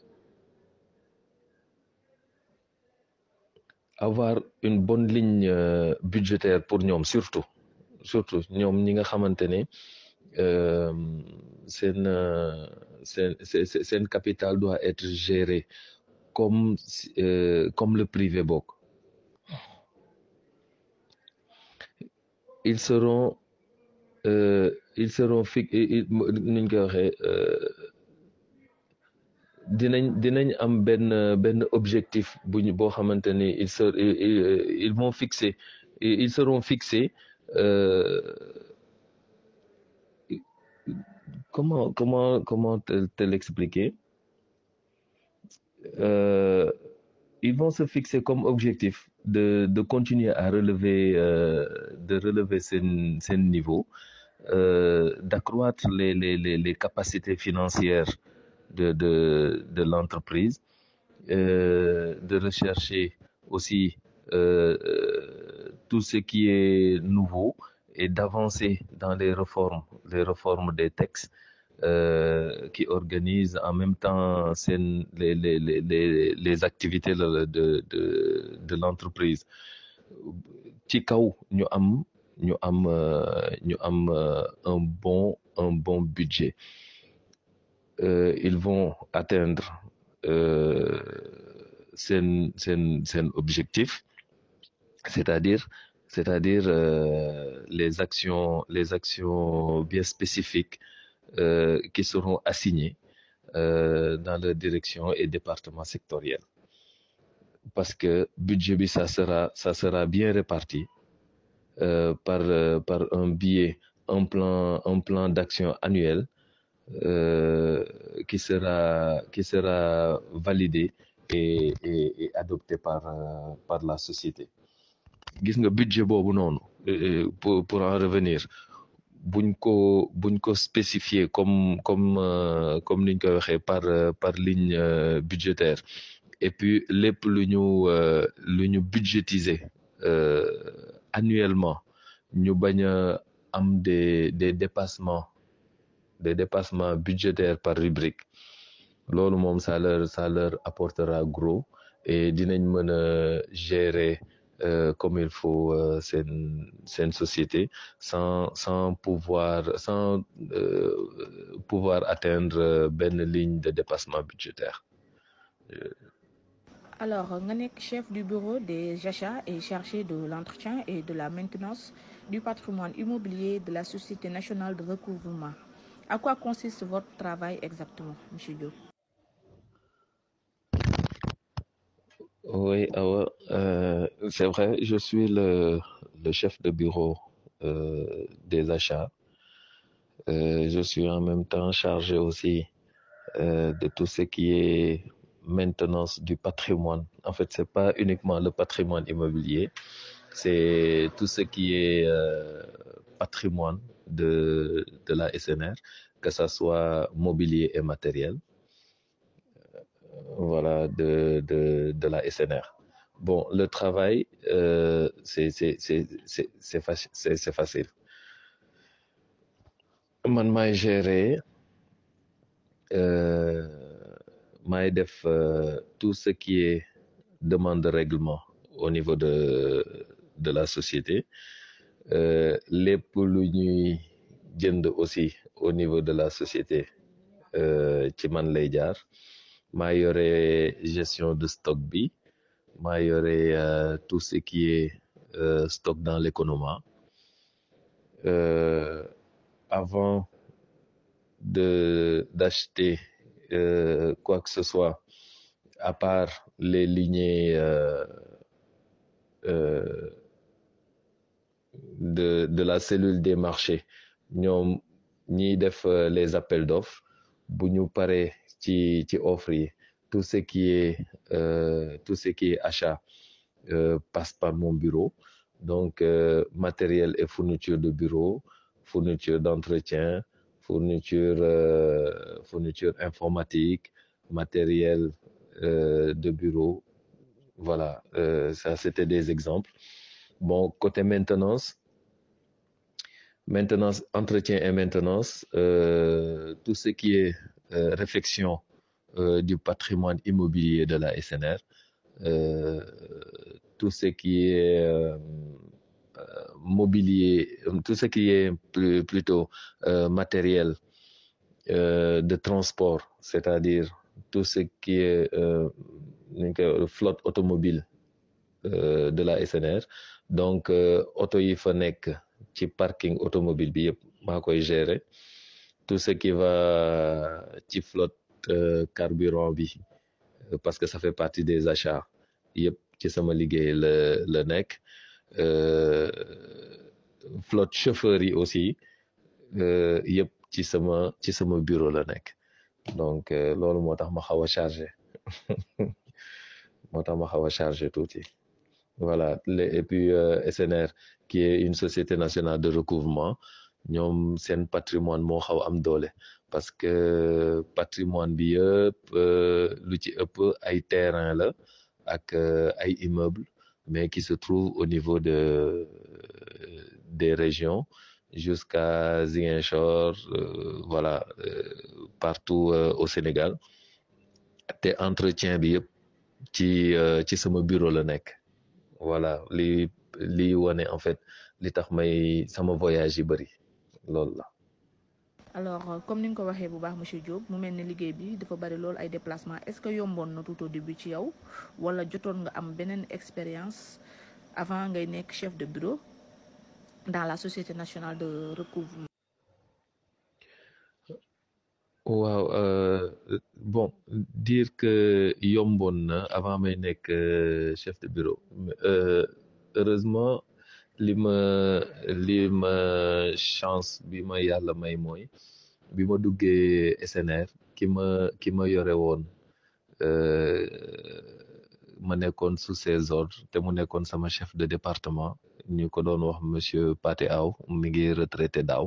avoir une bonne ligne euh, budgétaire pour ñoom surtout surtout ñoom ñi nga xamante ne euh, euh, seen seen seen capital doit être géré comme euh, comme le privé bokk. Ils seront euh, ils seront fi nuñ koy waxee euh, dinañ dinañ am benn benn objectif buñ boo xamante ni ils se ils, vont fixer ils seront fixés euh, comment comment comment te, l'expliquer? Ils vont se fixer comme objectif de continuer à relever euh, de relever seen seen niveau euh, d'accroître les les les capacités financières de de l'entreprise euh, de rechercher aussi euh, euh, tout ce qui est nouveau et d'avancer dans les réformes les réformes des textes euh, qui organisent en même temps les activités de l'entreprise. Ci kaw ñu am ñu am euh, ñu am euh, un bon un bon budget. Ils vont atteindre euh, objectif c'est-à-dire c'est-à-dire les actions les actions bien spécifiques qui seront assignées euh, dans leur direction et département sectoriel parce que budget ça sera bien réparti euh, par euh, un biais un plan un plan d'action annuel euh, qui sera validé et adopté par euh, la société. Budget euh, pour en revenir buñ ko buñ ko spécifier comme comme euh, comme niñ koy waxee par euh, par ligne euh, budgétaire. Et puis lépp lu ñu lu ñu budgétiser annuellement ñu bañ a am des des dépassements des dépassements budgétaires par rubrique. Loolu moom ça leur ça leur apportera gros et dinañ mën gérer euh, comme il faut euh, seen société sans sans pouvoir sans euh, pouvoir atteindre benn ligne de dépassement budgétaire. Alors nga nekk chef du bureau des achats et chargé de l'entretien et de la maintenance du patrimoine immobilier de la Société nationale de recouvrement. À quoi consiste votre travail exactement monsieur Diop? Oui, Awa, euh, c'est vrai, je suis le, le chef de bureau euh, des achats. Euh, je suis en même temps chargé aussi de tout ce qui est maintenance du patrimoine. En fait, c'est pas uniquement le patrimoine immobilier, c'est tout ce qui est patrimoine de, de la SNR, que ça soit mobilier et matériel. Voilà, de, de, de la SNR. Bon, le travail, euh, c'est c'est- c'est- c'est- c'est faci- c'est- c'est facile. Man maay gérer, euh, euh, tout ce qui est demande de règlement au niveau de, de la société. Lépp lu ñuy aussi au niveau de la société ci man. Maa gestion de stock bi maa yore tout ce qui est euh, stock dans l'économie Euh, avant de d'acheter euh, quoi que ce soit à part les lignées de de la cellule des marchés ñoom ñiy def les appels d'offres bu ñu paree ci ci offre tout ce qui est euh, tout ce qui est achat euh, passe par mon bureau. Donc euh, matériel et fourniture de bureau fourniture d'entretien fourniture fourniture informatique matériel de bureau. Voilà ça c'était des exemples. Bon côté maintenance maintenance entretien et maintenance tout ce qui est réflexion euh, du patrimoine immobilier de la SNR euh, tout ce qui est euh, euh, mobilier tout ce qui est plutôt euh, matériel euh, de transport c'est-à-dire tout ce qui est euh, flotte automobile euh, de la SNR donc euh, oto yi parking automobile bi yëpp tout ce qui va ci flotte euh, carburant bi euh, parce que ça fait partie des achats yëpp ci sama liggéey la la euh, flotte chauffeur yi aussi euh, yëpp ci sama ci sama bureau la nekk. Donc euh, loolu moo tax ma xaw a chargé. Moo ma voilà et puis euh, SNR qui est une société nationale de recouvrement ñoom seen patrimoine moo xaw am doole. Parce que patrimoine bi yëpp euh, lu ci ëpp ay terrain la ak euh, ay immeubles mais qui se trouvent au niveau de des régions jusqu'à Ziguinchor euh, voilà euh, partout euh, au Sénégal. Te entretien bi yëpp ci euh, ci sama bureau la nekk. Voilà li li wane en fait li tax may sama voyage yi loolu la. Alors euh, comme ni nga ko waxee bu baax monsieur Diop mu mel ni liggéey bi dafa bari lool ay déplacement est-ce que yomboon na tout au début ci yow wala jotoon nga am beneen expérience avant ngay nekk chef de bureau dans la société nationale de recouvrement? Waaw euh, bon dire que yomboon na avant may nekk euh, chef de bureau heureusement li ma li ma chance bi ma yàlla may mooy bi ma duggee SNR ki ma ki ma yore woon euh, ma nekkoon sous ses ordres te mu nekkoon sama chef de département ñu ko doon wax monsieur Paté Aw mi retraité daaw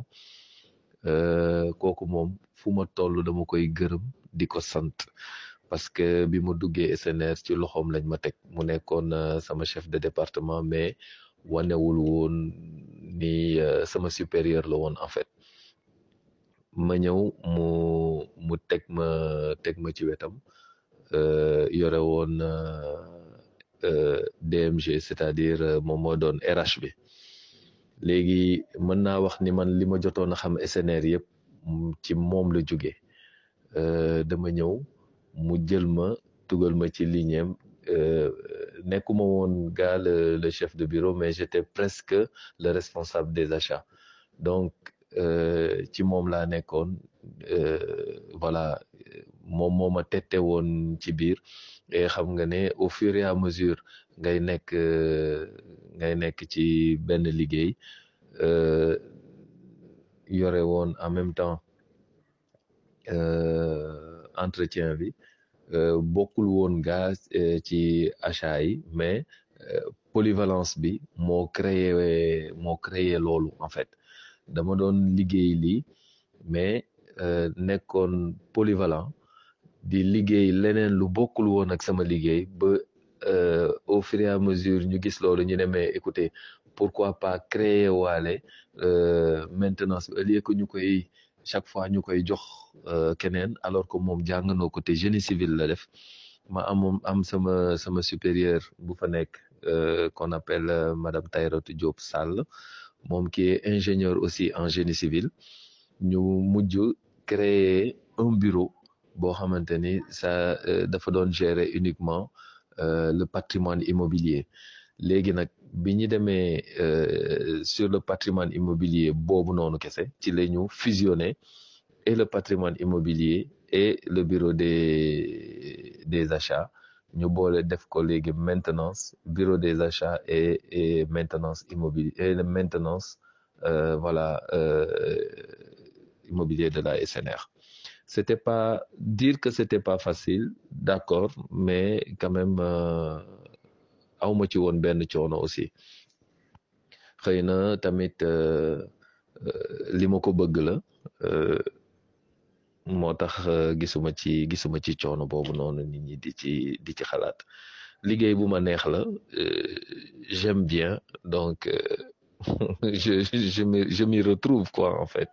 euh, kooku moom fu ma toll dama koy gërëm di ko sant parce que bi ma duggee SNR ci loxoom lañ ma teg mu nekkoon euh, sama chef de département mais wanewul woon ni euh, sama supérieur la woon en fait. Ma ñëw mu mu teg ma teg ma ci wetam euh, yore woon euh, DMG c'est-à-dire moom moo doon RH bi léegi mën naa wax ni man li ma jotoon a xam SNR yëpp ci moom la jóge. Dama ñëw mu jël ma tugal ma ci ligneem nekkuma woon le chef de bureau mais j'étais presque le responsable des achats. Donc ci moom nekkoon. Voilà moom moo ma tette woon ci et xam au fur et à mesure ngay nekk ngay nekk ci benn liggéey yore woon en même temps entretien bi bokkul woon gaa ci achat yi mais polyvalence bi moo créé moo créé loolu en fait. Dama doon liggéey lii mais nekkoon polyvalent di liggéey leneen lu bokkul woon ak sama liggéey ba au fur mesure ñu gis loolu ñu ne mais écoutez pourquoi pas créer waale maintenance bi au lieu ñu koy chaque fois ñu koy jox keneen alors que génie civil supérieur qu'on appelle madame Taïratou Diop Sall moom qui est ingénieur aussi en génie civil. Ñu mujj créer un bureau boo doon gérer uniquement le patrimoine immobilier bi ñu demee sur le patrimoine immobilier boobu noonu kese ci la ñu fusionner et le patrimoine immobilier et le bureau des des achats. Ñu boole def ko maintenance bureau des achats et et maintenance immobilier et maintenance euh, voilà euh, immobilier de la SNR c'était pas dire que c'était pas facile d'accord mais quand même awma ci woon benn coono aussi. Xëy tamit li ma ko bëgg la moo tax gisuma ci gisuma ci coono boobu noonu nit ñi di ci di ci xalaat. Liggéey bu neex la j'aime bien donc je je je m'y retrouve quoi en fait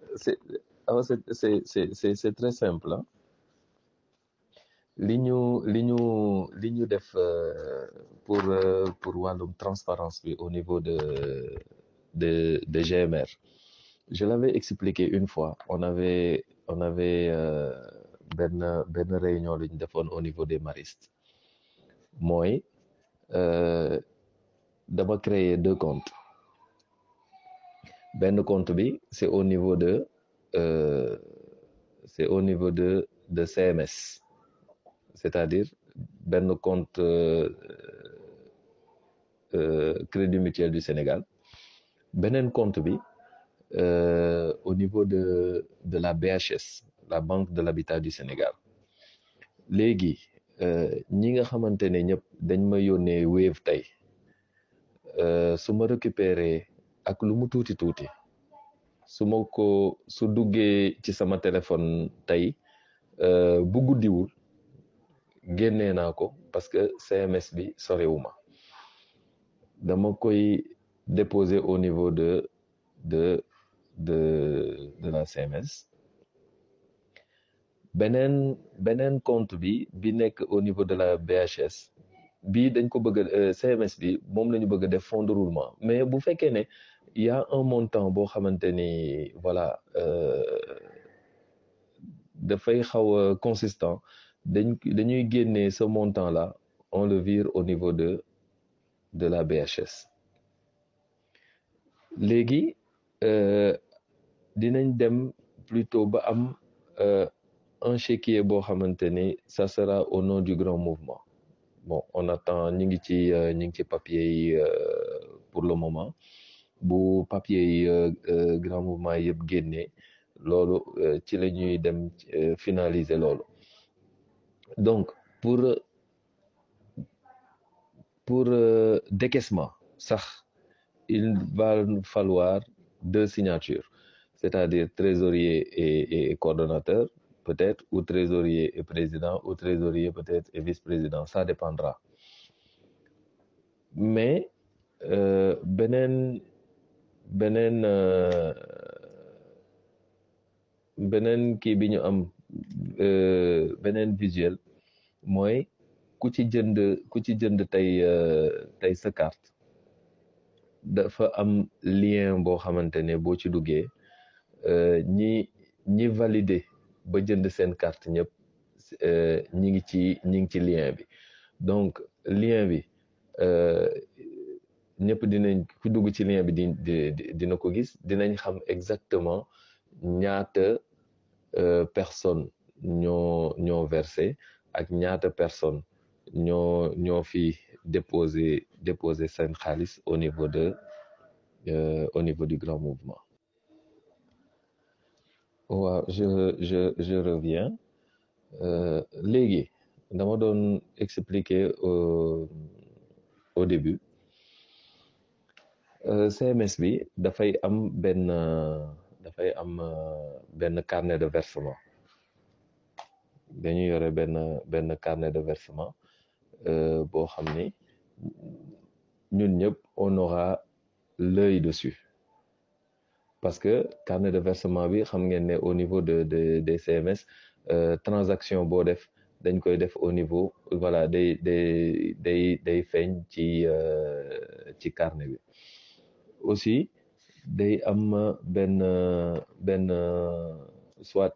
c'est très simple ñu def pour pour wàllum transparence au niveau de de de GMR je l'avais expliqué une fois. On avait on avait benn benn réunion lu ñu defoon au niveau des maristes. Mooy dama créer deux comptes benn compte bi c'est au niveau de euh, c'est au niveau de de CMS c'est-à-dire benn compte euh, euh, Crédit Mutuel du Sénégal. Beneen compte bi au niveau de de la BHS la Banque de l'Habitat du Sénégal. Léegi ñi nga xamante ne ñëpp dañ ma yónnee Wave tey su ma récupérer ak lu mu tuuti tuuti. Su ma ko su duggee ci sama téléphone tey bu guddiwul génnee naa ko parce que CMS bi sorewuma dama koy déposer au niveau de de de de la CMS beneen beneen compte bi bi nekk au niveau de la BHS bi dañ ko bëgg CMS bi moom la bëgg def fonds de roulement. Mais bu fekkee ne il y a un montant boo xamante ni voilà dafay xaw consistant. Dañ dañuy ce montant là on le vire au niveau de de la BHS léegi dinañ dem plutôt ba am un chéquier boo xamante ni ça sera au nom du grand mouvement. Bon on attend ñu ngi ci ci papier pour le moment bu papier yi grand mouvement yëpp génnee loolu ci ñuy dem finaliser donc pour pour décaissement il va falloir deux signatures. C'est-à-dire trésorier et, coordonnateur peut-être ou trésorier et président ou trésorier peut-être et vice-président ça dépendra. Mais euh, beneen euh, beneen kii bi ñu am euh, beneen visuel mooy ku ci jënd ku ci jënd tey euh, tey sa carte. Dafa am lien boo xamante ne boo ci duggee ñi ñi valider ba jënd seen carte ñëpp ñi ngi ci ñi ngi ci lien bi. Donc lien bi ñëpp dinañ ku dugg ci lien bi di di di- dina ko gis. Dinañ xam exactement ñaata euh, personne ñoo ñoo versé ak ñaata personne ñoo ñoo fi déposé déposé seen xaalis au niveau de euh, au niveau du grand mouvement. Waaw je je je reviens. Euh, léegi dama doon expliquer au au début CMS bi dafay am benn euh, dafay am euh, benn carnet de versement. Dañu yore benn benn carnet de versement euh, boo xam ni ñun ñëpp on aura l'œil dessus. Parce que carnet de versement bi xam ngeen ne au niveau de de des CMS euh, transaction boo def dañ koy def au niveau voilà day day day day feeñ ci euh, ci carnet bi aussi day am benn benn soit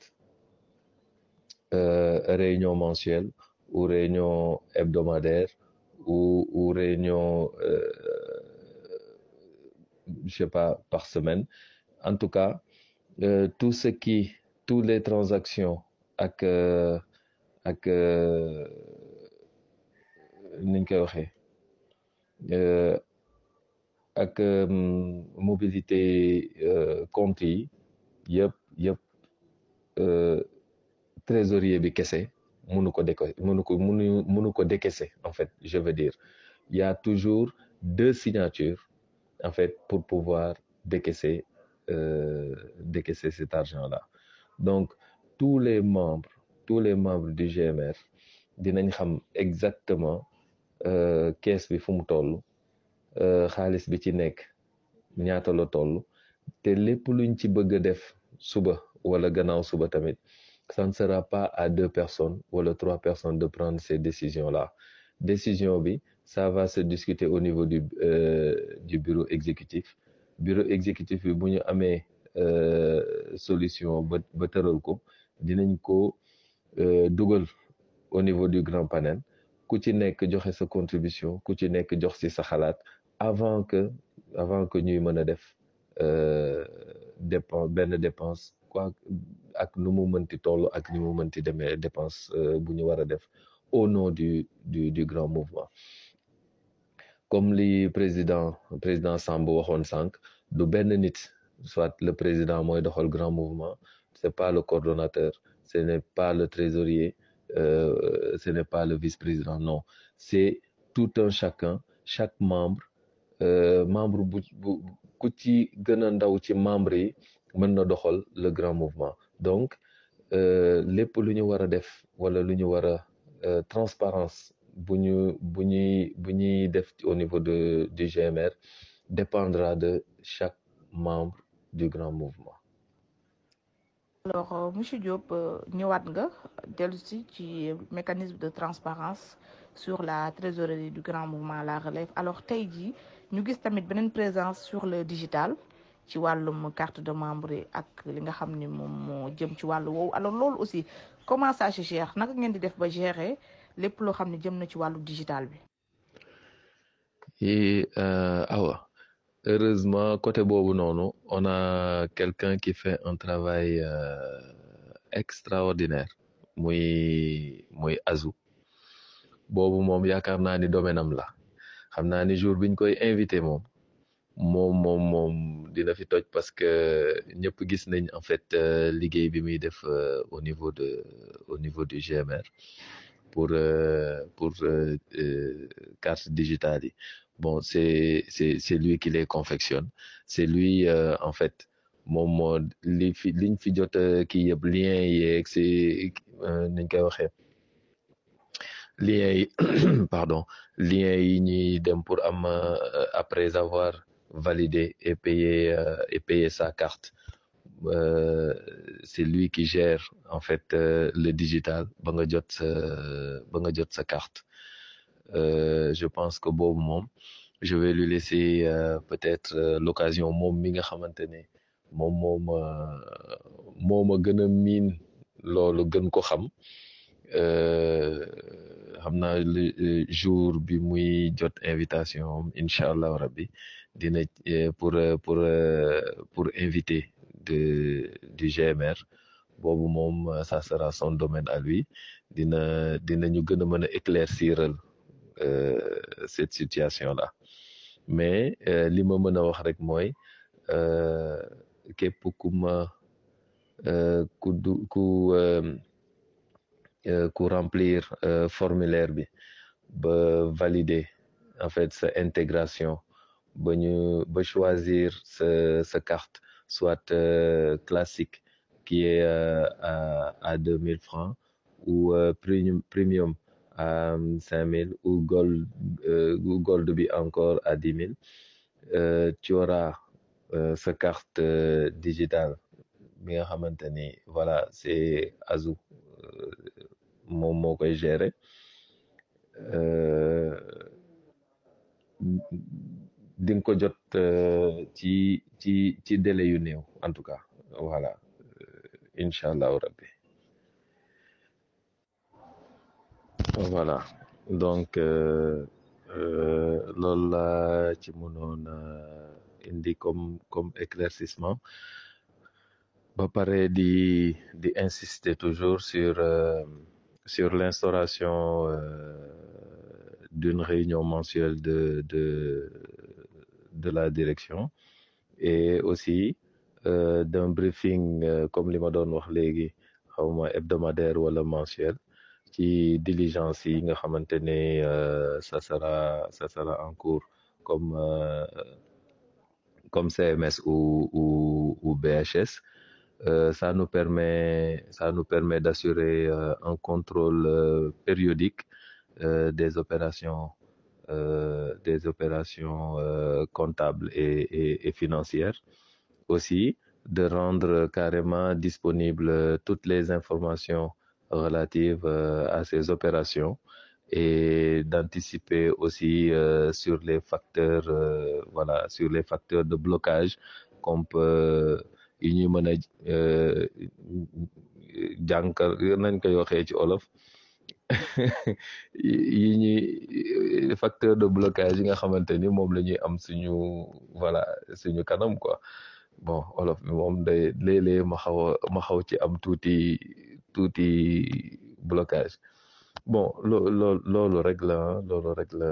euh, réunion mensuelle ou réunion hebdomadaire ou ou réunion euh, je sais pas par semaine. En tout cas euh, tout ce qui tous les transactions euh, ak ak euh, mobilité euh, compte yi yëpp yëpp euh, trésorier bi kese mënu ko déco mënu décaisser en fait je veux dire. Il y a toujours deux signatures en fait pour pouvoir décaisser euh, décaisser cet argent-là. Donc tous les membres tous les membres du GMR dinañ xam exactement caisse bi fu mu toll xaalis bi ci nekk ñaata la toll? Te lépp luñ ci bëgg def suba wala gannaaw suba tamit ça ne sera pas à deux personnes wala trois personnes de prendre ces décisions-là. Décision bi ça va se discuter au niveau du euh, du bureau exécutif. Bureau exécutif bi bu ñu amee euh, solution ba ba tëral ko dinañ ko euh, dugal au niveau du grand panel. Ku ci nekk joxe sa contribution ku ci nekk jox ci sa xalaat avant que avant que ñuy mën euh, dépense benn dépense quoi ak nu mu ak ni mu dépense euh, bu au nom du du du grand mouvement. Comme li président président Samb waxoon sànq du soit le président mooy doxal grand mouvement c'est pas le coordonnateur ce n'est pas le trésorier euh, ce n'est pas le vice-président non. C'est tout un chacun chaque membre membre bu bu ku ci gën ndaw ci membre yi mën na doxal le grand mouvement. Donc euh, lépp lu ñu war a def wala lu ñu war a euh, transparence bu ñu bu ñuy bu ñuy def au niveau de du GMR dépendra de chaque membre du grand mouvement. Alors euh, monsieur Diop euh, ñëwaat nga dellu si ci mécanisme de transparence sur la trésorerie du grand mouvement la relève. Alors tey jii ñu gis tamit beneen présence sur le digital ci wàllum carte de membre ak li nga xam ni moom moo jëm alors loolu aussi comment ça se gère? Naka ngeen di gérer lépp loo xam ne jëm na digital et euh, awa heureusement côté boobu on a quelqu'un qui fait un travail euh, extraordinaire muy muy Azou. Boobu moom yaakaar naa ni domaine am la xam naa ni jour biñ koy invité moom moom moom moom dina fi toj parce que ñëpp gis nañ en fait euh, liggéey bi muy def euh, au niveau de au niveau du GMR pour euh, pour carte digitale bon c'est c'est c'est lui qui les confectionne. C'est lui en fait moom moo li fi liñ fi jot kii yëpp lien yeeg si niñ koy waxee yi pardon lien yi ñuy dem pour am après avoir validé et payé et payé sa carte. Euh, c'est lui qui gère en fait euh, le digital ba nga sa ba nga carte. Euh, je pense que boobu moom je vais lui laisser peut-être l'occasion moom mi nga xamante ne moom moo ma moo ma gën a miin ko xam xam naa le jour bi muy jot invitation incha allah rabbi dina pour pour pour inviter de du GMR boobu moom ça sera son domaine à lui. Dina dina ñu gën a mën cette situation là mais li ma mën a wax rek mooy képp ku ma ku du ku ku remplir formulaire bi ba valider en fait sa intégration ba choisir sa sa carte soit euh, classique qui est euh, à à deux mille francs ou euh, premium à cinq mille ou gold gold bi encore à dix mille. Tu auras sa carte digitale. Nga xamante ni voilà c'est Azou moom moo koy gérer. Di nga ko jot ci ci ci délai yu néew en tout cas voilà. Incha allahu rabbi. Voilà. Donc loolu la ci mënoon indi comme comme éclaircissement. Ba pare di di insister toujours sur sur l'instauration d'une réunion mensuelle de de la direction et aussi euh, d'un briefing euh, comme li ma doon wax hebdomadaire wala mensuel ci diligence yi ça sera ça sera en cours comme euh, comme CMS ou ou BHS ça nous permet ça nous permet d'assurer un contrôle périodique des opérations Euh, des opérations euh, comptables et, financières. Aussi, de rendre carrément disponibles toutes les informations relatives euh, à ces opérations et d'anticiper aussi sur les facteurs, voilà, sur les facteurs de blocage qu'on peut yi ñuy mën a jànkar nañ koy waxee ci olof yi ñuy facteur de blocage yi nga xamante ni moom la ñuy am suñu voilà suñu kanam quoi. Bon olof bi moom day léeg-léeg ma xaw ma xaw ci am tuuti tuuti blocage. Bon loo loo loolu rek la loolu rek la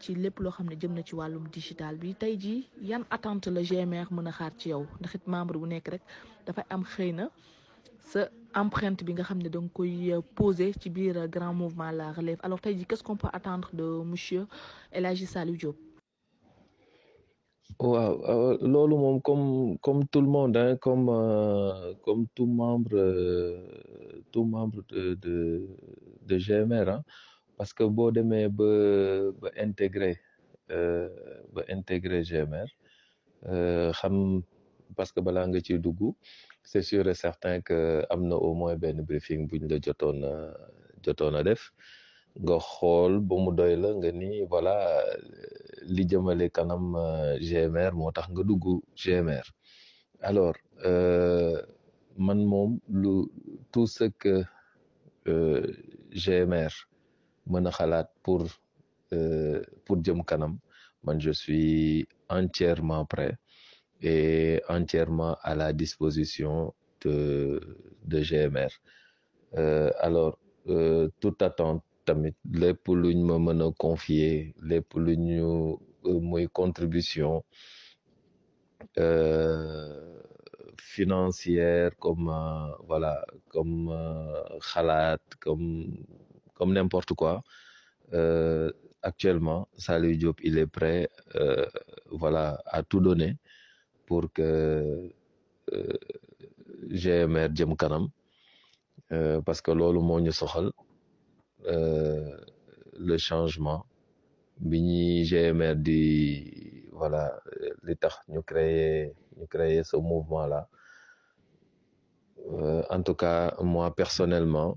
ci lépp loo xam ne jëm na ci wàllum digital bi. Tey jii yan attente la GMR mën a xaar ci yow? Ndax it membre bu nekk rek dafay am xëy na sa empreinte bi nga xam ne da nga koy poser ci biir grand mouvement la relève. Alors tey jii qu'est-ce qu'on peut attendre de monsieur El Hadji Saliou Diop? Waaw loolu moom comme comme tout le monde hein, comme euh, comme tout membre euh, tout membre de de de GMR hein, parce que boo demee ba ba intégré euh, ba intégré GMR xam parce que balaa nga ciy dugg c'est sûr et certain que am na au moins benn briefing buñ la jotoon jotoon a def. Nga xool ba mu doy la nga ni voilà li jëmale kanam GMR moo tax nga dugg GMR alors man moom lu tout ce que GMR pour pour jëm kanam. Je suis entièrement prêt et entièrement à la disposition de de GMR alors euh, toute attente tamit lépp luñ ma mën confier lépp lu ñu contribution euh, financière comme euh, voilà comme euh, comme comme n'importe quoi euh, actuellement Saliou Diop il est prêt euh, voilà à tout donner pour que euh, GMR jëm kanam euh, parce que loolu moo ñu soxal euh, le changement bi ñuy GMR di voilà tax ñu créer ñu créer ce mouvement là Euh, en tout cas moi personnellement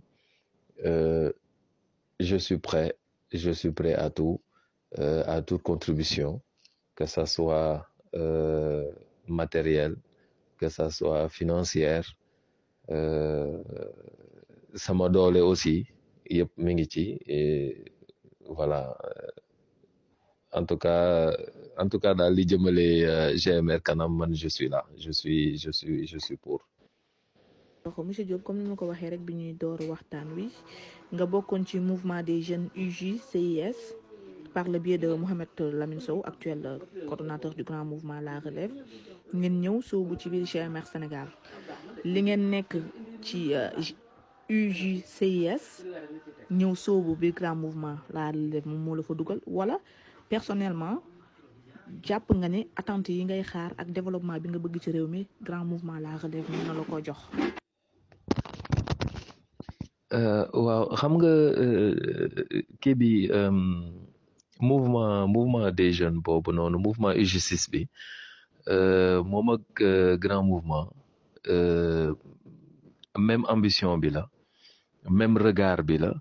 je suis prêt je suis prêt à tout euh, à toute contribution que ça soit euh, matériel que ça soit financière euh, sama doole aussi et voilà. En tout cas en tout cas daal li jëmale euh, GMR kanam je suis là je suis je suis je suis pour monsieur Diop comme ni ma mouvement des jeunes UJCIS par le biais de Mohamed actuel coordonnateur du grand mouvement La Relève. Sénégal. Li ngeen nekk euh, grand mouvement La Relève la fa dugal. Wala personnellement nga ne attente yi ngay xaar ak développement bi nga bëgg ci réew grand mouvement La Relève. Euh, waaw xam nga euh, kii bi euh, mouvement mouvement des jeunes boobu noonu mouvement UG6 bi moom ak grand mouvement même ambition bi la même regard bi la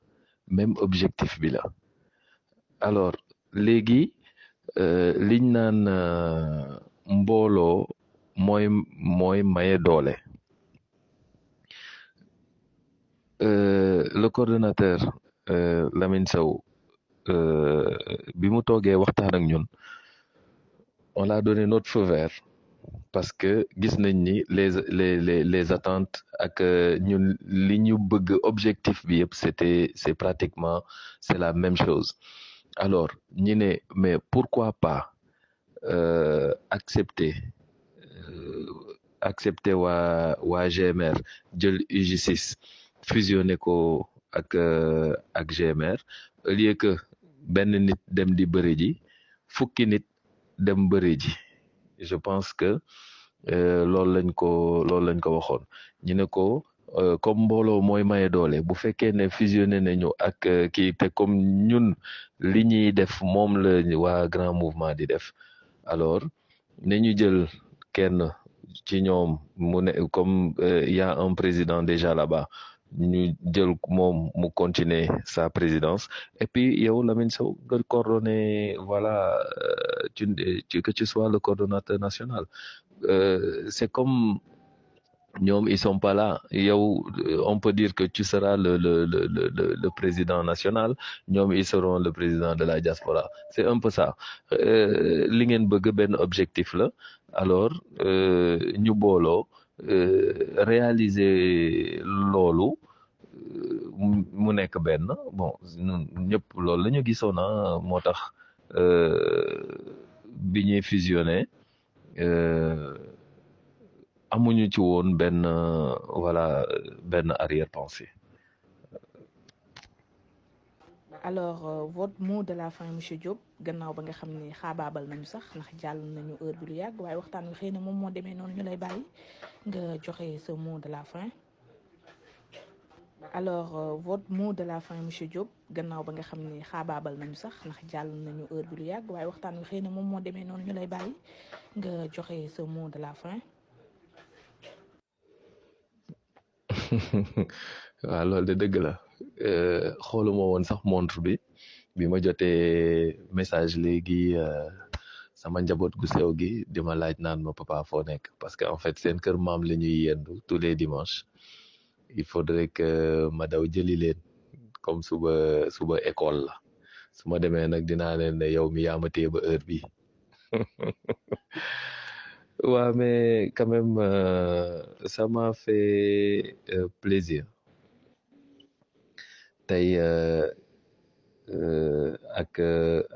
même objectif bi la. Alors léegi liñ naan mbooloo mooy mooy maye doole Euh, le coordonnateur euh, Lamine Sow euh, bi mu toogee waxtaan ak ñun on donné notre feu vert parce que gis nañ ni les les les les attentes ak euh, ñun li ñu bëgg objectif bi c'était c'est pratiquement c'est la même chose. Alors ñi ne mais pourquoi pas euh, accepter euh, accepter waa waa GMR jël UG6 fusionné ko ak euh, ak GMR au lieu que nit dem di je pense que euh, loolu lañ euh, comme mbooloo maye doole bu fusionné nañu ak comme ñun li ñuy def grand mouvement alors nañu jël kenn euh, y a un président déjà là-bas ñu jël moom continuer sa présidence. Et puis yow Lamine Sow nga coordonner voilà euh, tu, que tu sois le coordonnateur national. Euh, c'est comme ñoom ils sont pas là. Yow euh, on peut dire que tu seras le le le le président national. Ñoom ils seront le président de la diaspora. C'est un peu ça. Li ngeen bëgg objectif la. Alors ñu booloo réaliser loolu euh, mu nekk benn bon ñun ñëpp loolu la gisoon na moo tax euh, bi ñuy fusionné euh, amuñu ci woon benn euh, voilà benn arrière-pensée. Alors euh, votre mot de la fin monsieur Diop gannaaw ba nga xam ne xaabaabal nañu sax ndax jàll nañu heure bi lu yàgg waaye waxtaan wi xëy na moom moo demee noonu ñu lay bàyyi nga joxe sa mot de la fin. Alors euh, votre mot la fin monsieur Diop gannaaw ba nga xam ne xaabaabal nañu sax ndax jàll nañu heure bi lu yàgg waaye waxtaan wi xëy na moom moo demee noonu ñu lay bàyyi nga joxe ce mot de la fin. Waaw loolu de dëgg la. Xooluma woon sax montre bi. Bi ma jotee message léegi euh, sama njaboot gu sew gi di ma laaj naan ma papa foo parce que en fait seen kër maam la ñuy tous les dimanches. Il faudrait que ma daw jëli leen comme suba suba école la. Su ma demee nag dinaa leen ne yow mi yaa ma mais quand même euh, ça m'a fait euh, plaisir tey ak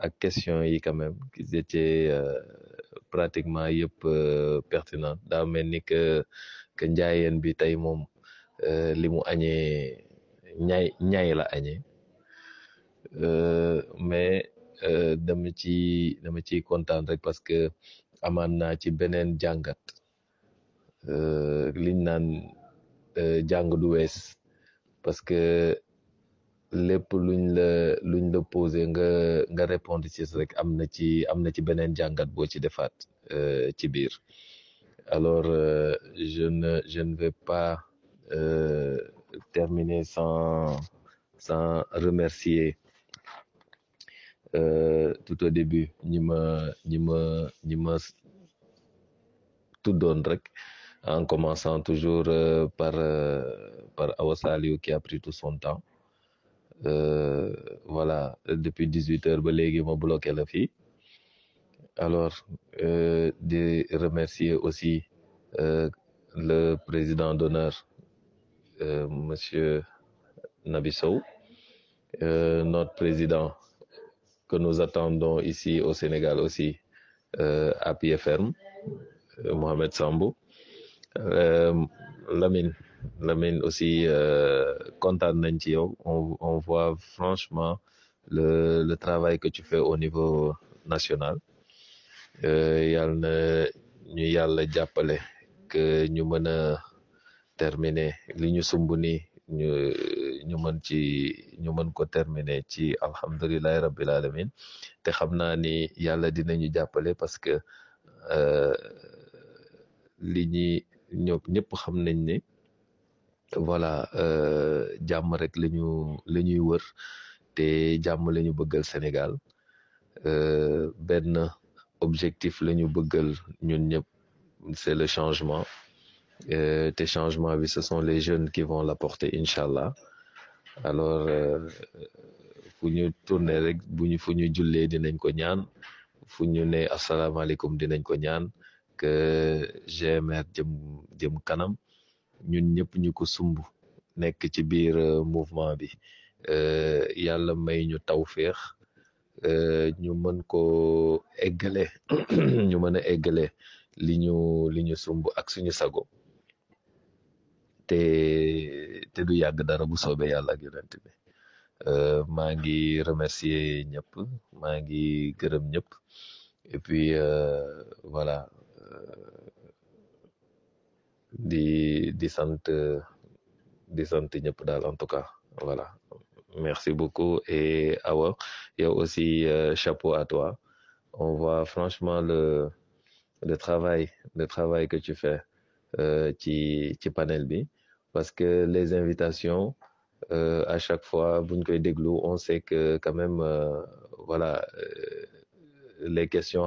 ak question yi quand même qu'ils étaient pratiquement yëpp pertinent daa mel ni que que njaayeen bi tey moom li mu añee ñay ñay la añee. Mais dama ci dama ciy kontaan rek parce que amaan naa ci beneen jàngat. Liñ naan jàng du wees. Parce que lépp luñ la luñ la posé nga nga répondre ci rek am na alors je ne je ne vais pas terminer sans remercier tout au début ñi ma ñi ma ñi en commençant toujours par par Awa Saliou qui a pris tout son temps. Euh, voilà depuis dix-huit heures ba léegi ma bloqué la fii. Alors euh, di remercier aussi euh, le président d'honneur monsieur Nabi Sow notre président que nous attendons ici au Sénégal aussi à pied ferme Mohamed Sambou. Lamine Lamine aussi kontaan nañ ci on on voit franchement le le travail que tu fais au niveau national. Yàlla na ñu yàlla jàppale que ñu mën a terminer li ñu sumb nii ñu ñu mën ci ñu mën ko terminer ci alhamdulilahi rabbil alamin. Te xam naa ni yàlla dinañu jàppale parce que li ñi ñëpp xam nañ ni voilà jàmm rek la ñuy wër jàmm la ñu bëggal Sénégal. Benn objectif ñu c'est le changement. Te changement ce sont les jeunes qui vont l'apporter incha allah alors fu ñu tourner rek bu ñu fu ñu dinañ ko ñaan. Fu ñu dinañ ko ñaan. Que ñun ñëpp ñu ko sumb nekk ci biir mouvement bi. Yàlla may ñu tawféex ñu mën ko eggale ñu mën a eggale li ñu li ñu sumb ak suñu sago. Te te du yàgg dara bu soobee yàlla ak yonent bi. Maa ngi remercier ñëpp maa ngi gërëm ñëpp. Et puis voilà di di sant di en tout cas voilà. Merci beaucoup et Awa yow aussi chapeau à toi. On voit franchement le le travail le travail que tu fais ci ci panel parce que les invitations euh, à chaque fois on sait que quand même euh, voilà euh, les questions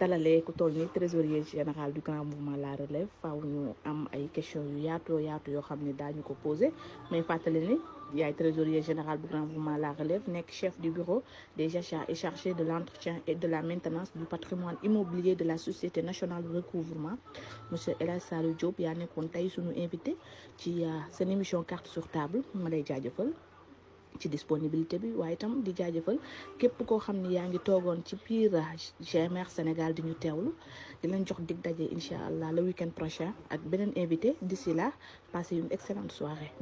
dalalee ku toll ni trésorier général du grand mouvement La Relève. Faaw ñu am ay questions yu yaatoo yaatu yoo xam ne ko mais ni yaay trésorier général du grand mouvement La Relève nekk chef du bureau des achats et chargé de l'entretien et de la maintenance du patrimoine immobilier de la société nationale de recouvrement. Monsieur El Hadj Saliou Diop yaa nekkoon tey suñu invité ci seen émission carte sur table. Ma lay ci disponibilité bi. Waaye itam di jaajëfal képp koo xam ni yaa ngi toogoon ci biir GMR Sénégal di ñu teewlu. Di leen jox dig daje incha allah le week-end prochain ak beneen invité. D'ici là passez une excellente soirée